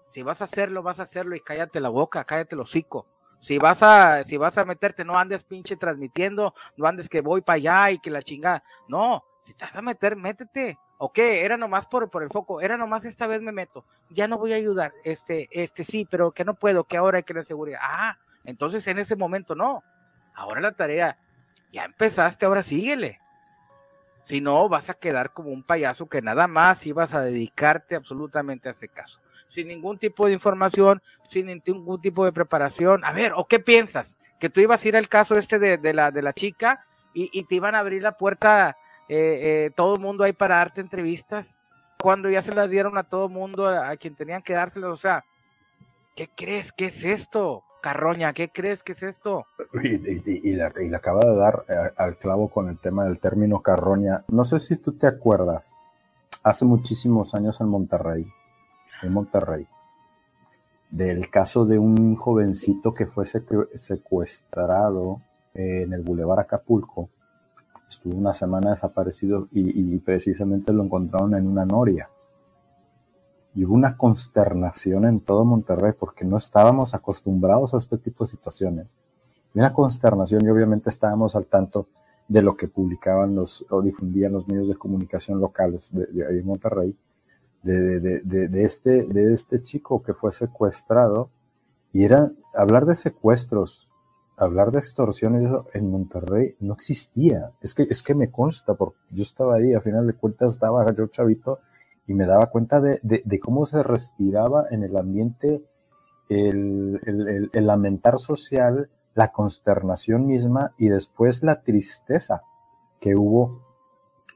Si vas a hacerlo, vas a hacerlo y cállate la boca, cállate el hocico. Si vas a, si vas a meterte, no andes pinche transmitiendo, no andes que voy para allá y que la chingada. No, si te vas a meter, métete. Ok, era nomás por, por el foco, era nomás esta vez me meto. Ya no voy a ayudar. Este, este sí, pero que no puedo, que ahora hay que la seguridad. Ah, entonces en ese momento no. Ahora la tarea, ya empezaste, ahora síguele. Si no, vas a quedar como un payaso que nada más ibas a dedicarte absolutamente a ese caso. sin ningún tipo de información, sin ningún tipo de preparación. A ver, ¿o qué piensas? Que tú ibas a ir al caso este de, la, de la chica y, te iban a abrir la puerta eh, eh, todo el mundo ahí para darte entrevistas, cuando ya se las dieron a todo el mundo, a, quien tenían que dárselas, o sea, ¿qué crees que es esto? Carroña, ¿qué crees que es esto? Y, le, acaba de dar eh, al clavo con el tema del término carroña. No sé si tú te acuerdas, hace muchísimos años en Monterrey, en Monterrey, del caso de un jovencito que fue secuestrado en el Boulevard Acapulco. Estuvo una semana desaparecido y, precisamente lo encontraron en una noria. Y hubo una consternación en todo Monterrey porque no estábamos acostumbrados a este tipo de situaciones. Y una consternación y obviamente estábamos al tanto de lo que publicaban los o difundían los medios de comunicación locales de, de Monterrey, de, de, de, este, de este chico que fue secuestrado. Y era hablar de secuestros, hablar de extorsiones en Monterrey no existía. Es que, es que me consta, porque yo estaba ahí, a final de cuentas estaba yo chavito y me daba cuenta de, de, cómo se respiraba en el ambiente el, el, el, lamentar social, la consternación misma y después la tristeza que hubo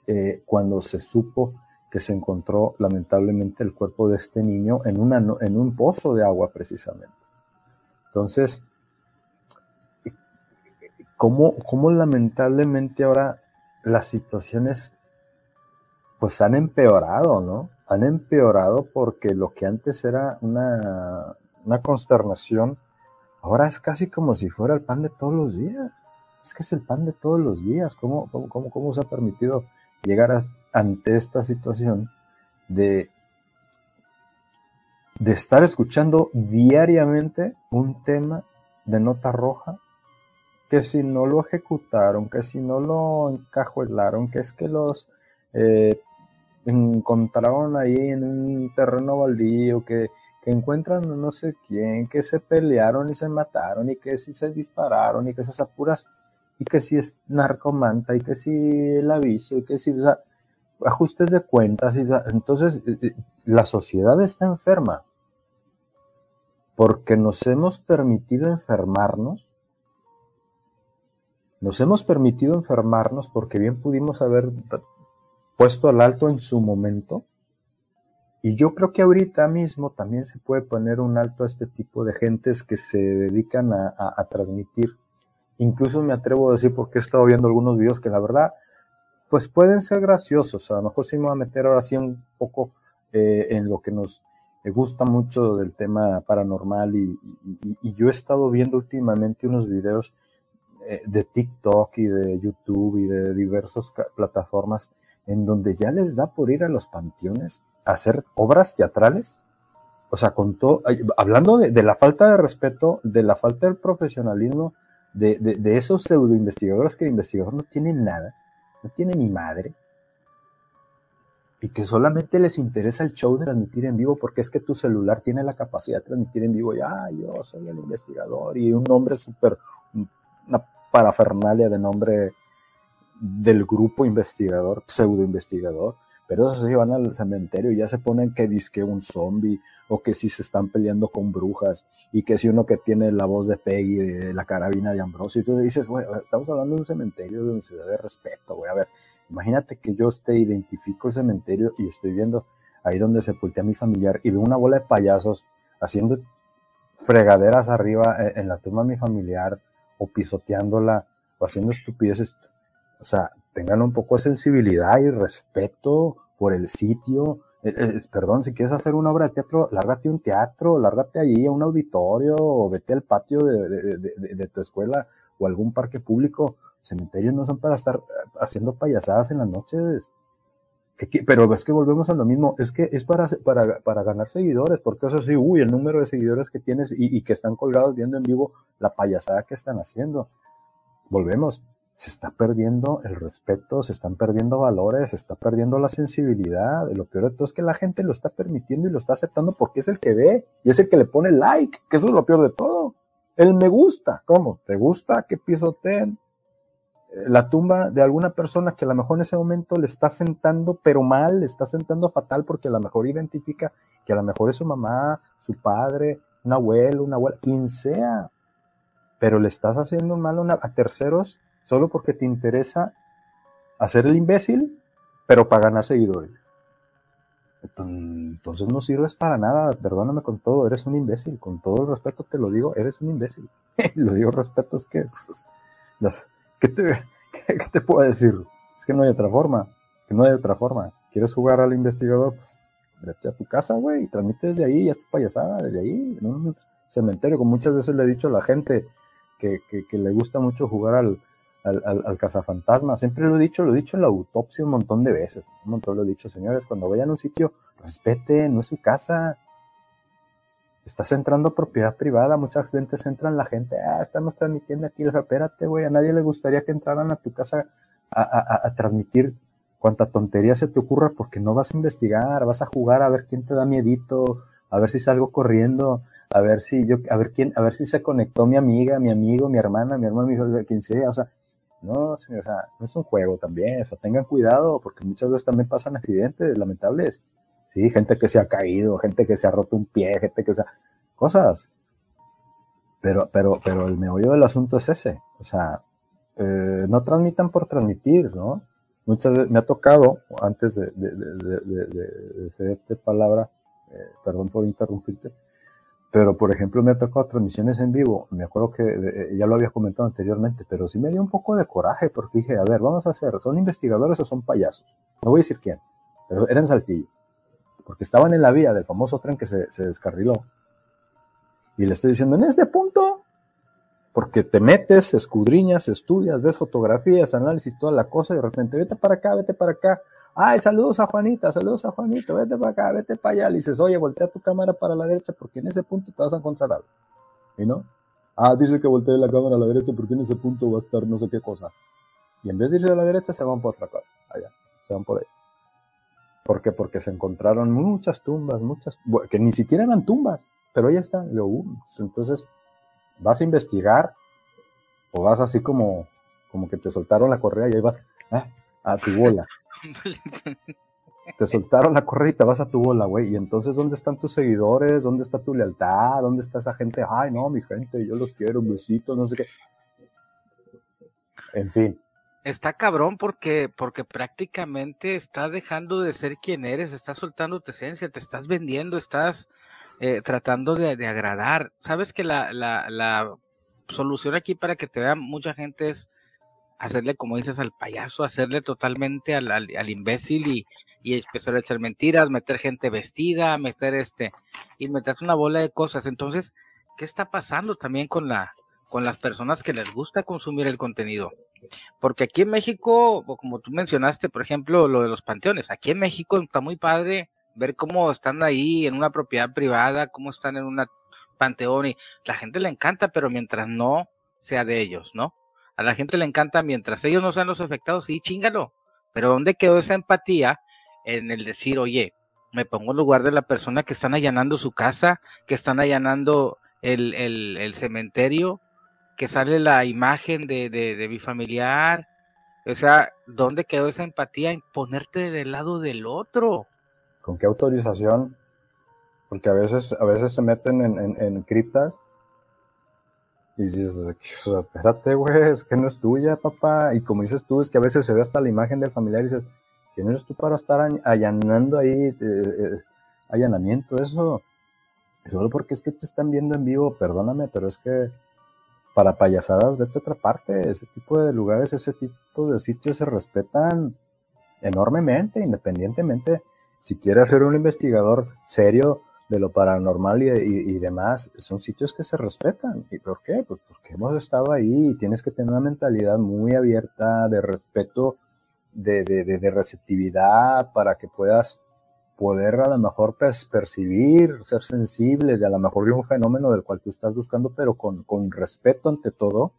eh, cuando se supo que se encontró lamentablemente el cuerpo de este niño en, una, en un pozo de agua precisamente. Entonces, ¿cómo, cómo lamentablemente ahora las situaciones pues han empeorado, ¿no? Han empeorado porque lo que antes era una, una consternación, ahora es casi como si fuera el pan de todos los días. Es que es el pan de todos los días. ¿Cómo, cómo, cómo, se ha permitido llegar ante esta situación de, de estar escuchando diariamente un tema de nota roja que si no lo ejecutaron, que si no lo encajuelaron, que es que los eh, encontraron ahí en un terreno baldío, que, que encuentran no sé quién, que se pelearon y se mataron, y que si se dispararon, y que esas apuras, y que si es narcomanta, y que si el aviso, y que si, o sea, ajustes de cuentas, y, entonces eh, eh, la sociedad está enferma, porque nos hemos permitido enfermarnos, nos hemos permitido enfermarnos porque bien pudimos haber puesto al alto en su momento. Y yo creo que ahorita mismo también se puede poner un alto a este tipo de gentes que se dedican a, transmitir. Incluso me atrevo a decir, porque he estado viendo algunos videos que la verdad, pues pueden ser graciosos. A lo mejor sí me voy a meter ahora sí un poco eh, en lo que nos gusta mucho del tema paranormal y, y, yo he estado viendo últimamente unos videos de TikTok y de YouTube y de diversas plataformas en donde ya les da por ir a los panteones a hacer obras teatrales. O sea, con todo, hablando de, la falta de respeto, de la falta del profesionalismo, de, de, esos pseudo investigadores que el investigador no tiene nada, no tiene ni madre, y que solamente les interesa el show de transmitir en vivo porque es que tu celular tiene la capacidad de transmitir en vivo y, ah, yo soy el investigador y un nombre súper, una parafernalia de nombre del grupo investigador, pseudo investigador, pero esos se van al cementerio y ya se ponen que disque un zombie o que si se están peleando con brujas y que si uno que tiene la voz de Peggy, de la carabina de Ambrosio, tú dices, güey, estamos hablando de un cementerio donde se debe respeto, güey, a ver, imagínate que yo te identifico el cementerio y estoy viendo ahí donde sepulté a mi familiar y veo una bola de payasos haciendo fregaderas arriba eh, en la tumba de mi familiar o pisoteándola o haciendo estupideces o sea, tengan un poco de sensibilidad y respeto por el sitio. Eh, eh, perdón, si quieres hacer una obra de teatro, lárgate a un teatro, lárgate allí a un auditorio, o vete al patio de, tu escuela o algún parque público. Cementerios no son para estar eh, haciendo payasadas en las noches. Pero es que volvemos a lo mismo, es que es para, para, para ganar seguidores, porque eso sí, uy, el número de seguidores que tienes y, y que están colgados viendo en vivo la payasada que están haciendo. Volvemos, se está perdiendo el respeto, se están perdiendo valores, se está perdiendo la sensibilidad. Lo peor de todo es que la gente lo está permitiendo y lo está aceptando porque es el que ve y es el que le pone like, que eso es lo peor de todo. El me gusta, ¿cómo? ¿Te gusta que pisoteen la tumba de alguna persona que a lo mejor en ese momento le está sentando, pero mal, le está sentando fatal porque a lo mejor identifica que a lo mejor es su mamá, su padre, un abuelo, una abuela, quien sea, pero le estás haciendo mal a terceros solo porque te interesa hacer el imbécil, pero para ganar seguidores. Entonces no sirves para nada, perdóname con todo, eres un imbécil, con todo el respeto te lo digo, eres un imbécil. lo digo respeto, es que, pues, ¿qué, te, ¿qué, te, puedo decir? Es que no hay otra forma, que no hay otra forma. ¿Quieres jugar al investigador? Pues, vete a tu casa, güey, y transmite desde ahí, ya es tu payasada, desde ahí, en un cementerio, como muchas veces le he dicho a la gente que, que, que le gusta mucho jugar al, al, al, al, cazafantasma. Siempre lo he dicho, lo he dicho en la autopsia un montón de veces. Un montón lo he dicho, señores, cuando vayan a un sitio, respete, no es su casa. Estás entrando propiedad privada, muchas veces entran la gente, ah, estamos transmitiendo aquí, espérate, güey, a nadie le gustaría que entraran a tu casa a, a, a, transmitir cuanta tontería se te ocurra porque no vas a investigar, vas a jugar a ver quién te da miedito, a ver si salgo corriendo, a ver si yo, a ver quién, a ver si se conectó mi amiga, mi amigo, mi hermana, mi hermano, mi hijo, quien sea, o sea, no, señor, o sea, no es un juego también, o sea, tengan cuidado, porque muchas veces también pasan accidentes lamentables. Sí, gente que se ha caído, gente que se ha roto un pie, gente que, o sea, cosas. Pero, pero, pero el meollo del asunto es ese. O sea, eh, no transmitan por transmitir, ¿no? Muchas veces me ha tocado, antes de, de, de esta palabra, eh, perdón por interrumpirte, pero, por ejemplo, me ha tocado transmisiones en vivo. Me acuerdo que eh, ya lo había comentado anteriormente, pero sí me dio un poco de coraje porque dije, a ver, vamos a hacer, ¿son investigadores o son payasos? No voy a decir quién, pero eran Saltillo. Porque estaban en la vía del famoso tren que se, se descarriló. Y le estoy diciendo, en este punto, porque te metes, escudriñas, estudias, ves fotografías, análisis, toda la cosa, y de repente, vete para acá, vete para acá. Ay, saludos a Juanita, saludos a Juanito, vete para acá, vete para allá. Le dices, oye, voltea tu cámara para la derecha porque en ese punto te vas a encontrar algo. ¿Y no? Ah, dice que voltee la cámara a la derecha porque en ese punto va a estar no sé qué cosa. Y en vez de irse a la derecha, se van por otra cosa. Allá, se van por ahí. ¿Por qué? Porque se encontraron muchas tumbas, muchas, que ni siquiera eran tumbas, pero ahí están. Entonces, vas a investigar o vas así como, como que te soltaron la correa y ahí vas ¿eh? a tu bola. te soltaron la correa y te vas a tu bola, güey. Y entonces, ¿dónde están tus seguidores? ¿Dónde está tu lealtad? ¿Dónde está esa gente? Ay, no, mi gente, yo los quiero, un besito, no sé qué. En fin. Está cabrón porque, porque prácticamente estás dejando de ser quien eres, estás soltando tu esencia, te estás vendiendo, estás eh, tratando de, de, agradar. Sabes que la, la, la, solución aquí para que te vea mucha gente es hacerle, como dices, al payaso, hacerle totalmente al, al, imbécil y, y, empezar a echar mentiras, meter gente vestida, meter este, y meter una bola de cosas. Entonces, ¿qué está pasando también con la, con las personas que les gusta consumir el contenido? Porque aquí en México, como tú mencionaste, por ejemplo, lo de los panteones, aquí en México está muy padre ver cómo están ahí en una propiedad privada, cómo están en un panteón y la gente le encanta, pero mientras no sea de ellos, ¿no? A la gente le encanta mientras ellos no sean los afectados, sí, chingalo. Pero ¿dónde quedó esa empatía en el decir, oye, me pongo en lugar de la persona que están allanando su casa, que están allanando el, el, el cementerio, que sale la imagen de, de, mi familiar? O sea, ¿dónde quedó esa empatía en ponerte del lado del otro? ¿Con qué autorización? Porque a veces, a veces se meten en, en, en criptas y dices, espérate, güey, es que no es tuya, papá. Y como dices tú, es que a veces se ve hasta la imagen del familiar y dices, ¿quién eres tú para estar allanando ahí, eh, eh, allanamiento? Eso, solo porque es que te están viendo en vivo, perdóname, pero es que para payasadas, vete a otra parte. Ese tipo de lugares, ese tipo de sitios se respetan enormemente, independientemente si quieres ser un investigador serio de lo paranormal y, y, y, demás, son sitios que se respetan. ¿Y por qué? Pues porque hemos estado ahí y tienes que tener una mentalidad muy abierta de respeto, de, de, de, de receptividad para que puedas poder a lo mejor percibir, ser sensible de a lo mejor de un fenómeno del cual tú estás buscando, pero con, con respeto ante todo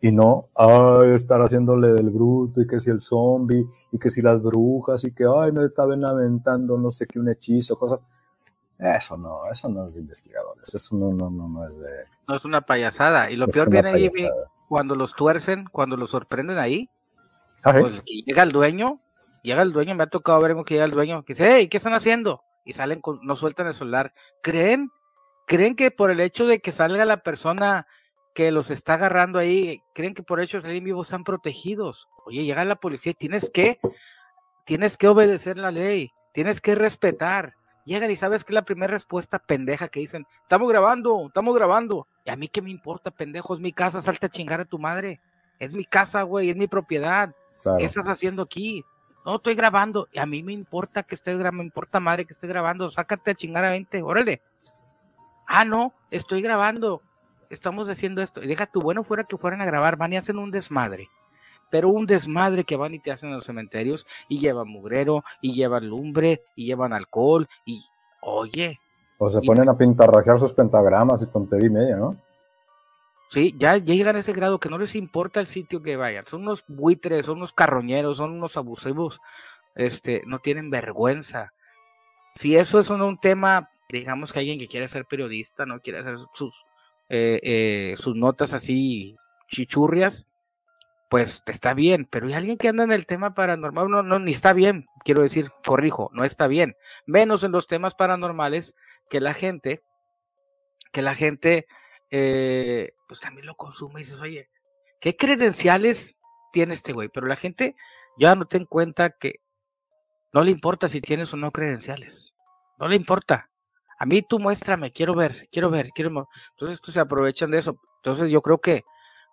y no, ay, estar haciéndole del bruto y que si el zombie y que si las brujas y que, ay, me estaban aventando no sé qué, un hechizo, cosas. Eso no, eso no es de investigadores, eso no, no, no, no es de... No es una payasada. Y lo peor viene ahí, cuando los tuercen, cuando los sorprenden ahí, ah, pues, llega el dueño, llega el dueño, me ha tocado ver que llega el dueño, que dice, hey, ¿qué están haciendo? Y salen, con, no sueltan el celular. ¿Creen? ¿Creen que por el hecho de que salga la persona que los está agarrando ahí, creen que por el hecho de salir vivos están protegidos? Oye, llega la policía y tienes que, tienes que obedecer la ley, tienes que respetar. Llegan y sabes que la primera respuesta pendeja que dicen, estamos grabando, estamos grabando. Y a mí qué me importa, pendejo, es mi casa, salte a chingar a tu madre. Es mi casa, güey, es mi propiedad. ¿Qué estás haciendo aquí? No, estoy grabando. Y a mí me importa que estés grabando, me importa madre que estés grabando. Sácate a chingar a 20, órale. Ah, no, estoy grabando. Estamos haciendo esto. Y deja tu bueno fuera que fueran a grabar, van y hacen un desmadre. Pero un desmadre que van y te hacen en los cementerios y llevan mugrero, y llevan lumbre, y llevan alcohol, y oye. O se ponen a pintarrajear sus pentagramas y tontería y media, ¿no? Sí, ya, llegan a ese grado que no les importa el sitio que vayan. Son unos buitres, son unos carroñeros, son unos abusivos, este, no tienen vergüenza. Si eso es un, tema, digamos que alguien que quiere ser periodista, no quiere hacer sus, eh, eh, sus notas así chichurrias, pues está bien, pero hay alguien que anda en el tema paranormal, no, no, ni está bien, quiero decir, corrijo, no está bien, menos en los temas paranormales que la gente, que la gente eh, pues también lo consume y dices, oye, ¿qué credenciales tiene este güey? Pero la gente ya no te en cuenta que no le importa si tienes o no credenciales. No le importa. A mí tú muéstrame, quiero ver, quiero ver, quiero. Entonces pues, se aprovechan de eso. Entonces yo creo que,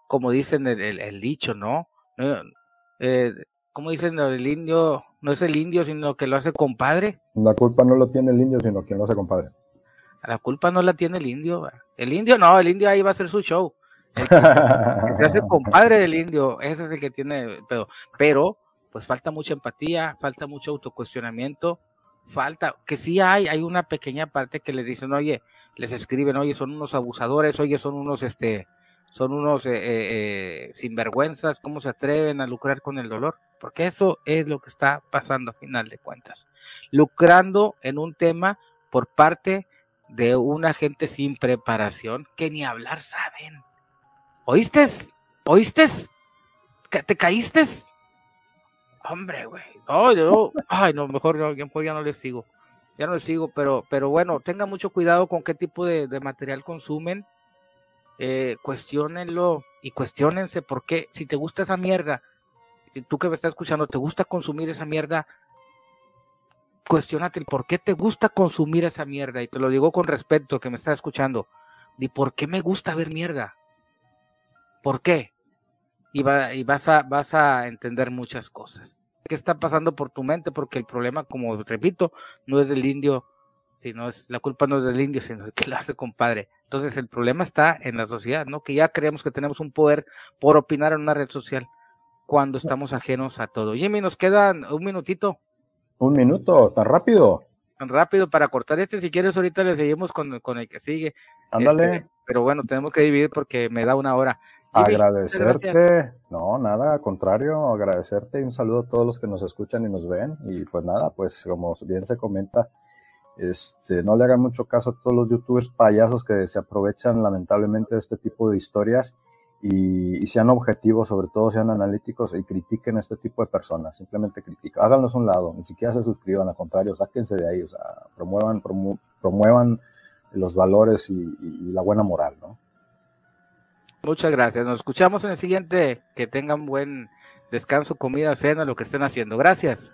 como dicen el, dicho, ¿no? Eh, como dicen el indio, no es el indio, sino que lo hace compadre. La culpa no lo tiene el indio, sino quien lo hace compadre. La culpa no la tiene el indio. El indio no, el indio ahí va a hacer su show. se hace compadre del indio, ese es el que tiene pero, pero pues falta mucha empatía, falta mucho autocuestionamiento, falta que sí hay, hay una pequeña parte que les dicen, oye, les escriben, oye, son unos abusadores, oye, son unos, este, son unos eh, eh, eh, sinvergüenzas, ¿cómo se atreven a lucrar con el dolor? Porque eso es lo que está pasando a final de cuentas, lucrando en un tema por parte de una gente sin preparación que ni hablar saben. ¿Oíste? ¿Oíste? ¿Te caíste? Hombre, güey. Ay, no, mejor no, ya no les sigo. Ya no les sigo, pero, pero bueno, tengan mucho cuidado con qué tipo de, material consumen. Eh, cuestionenlo y cuestionense por qué, si te gusta esa mierda, si tú que me estás escuchando te gusta consumir esa mierda, cuestionate el por qué te gusta consumir esa mierda. Y te lo digo con respeto que me estás escuchando. ¿Y por qué me gusta ver mierda? ¿Por qué? Y, y vas, a, vas a entender muchas cosas. ¿Qué está pasando por tu mente? Porque el problema, como repito, no es del indio, sino es la culpa no es del indio, sino que lo hace compadre. Entonces el problema está en la sociedad, ¿no? Que ya creemos que tenemos un poder por opinar en una red social cuando estamos ajenos a todo. Jimmy, nos quedan un minutito. Un minuto, tan rápido. Tan rápido para cortar este. Si quieres, ahorita le seguimos con, con el que sigue. Ándale. Este, pero bueno, tenemos que dividir porque me da una hora. agradecerte, no, nada, al contrario, agradecerte y un saludo a todos los que nos escuchan y nos ven. Y pues nada, pues como bien se comenta, este, no le hagan mucho caso a todos los youtubers payasos que se aprovechan lamentablemente de este tipo de historias y, sean objetivos, sobre todo sean analíticos y critiquen a este tipo de personas. Simplemente critiquen, háganlos a un lado, ni siquiera se suscriban, al contrario, sáquense de ahí, o sea, promuevan, promuevan los valores y, la buena moral, ¿no? Muchas gracias. Nos escuchamos en el siguiente. Que tengan buen descanso, comida, cena, lo que estén haciendo. Gracias.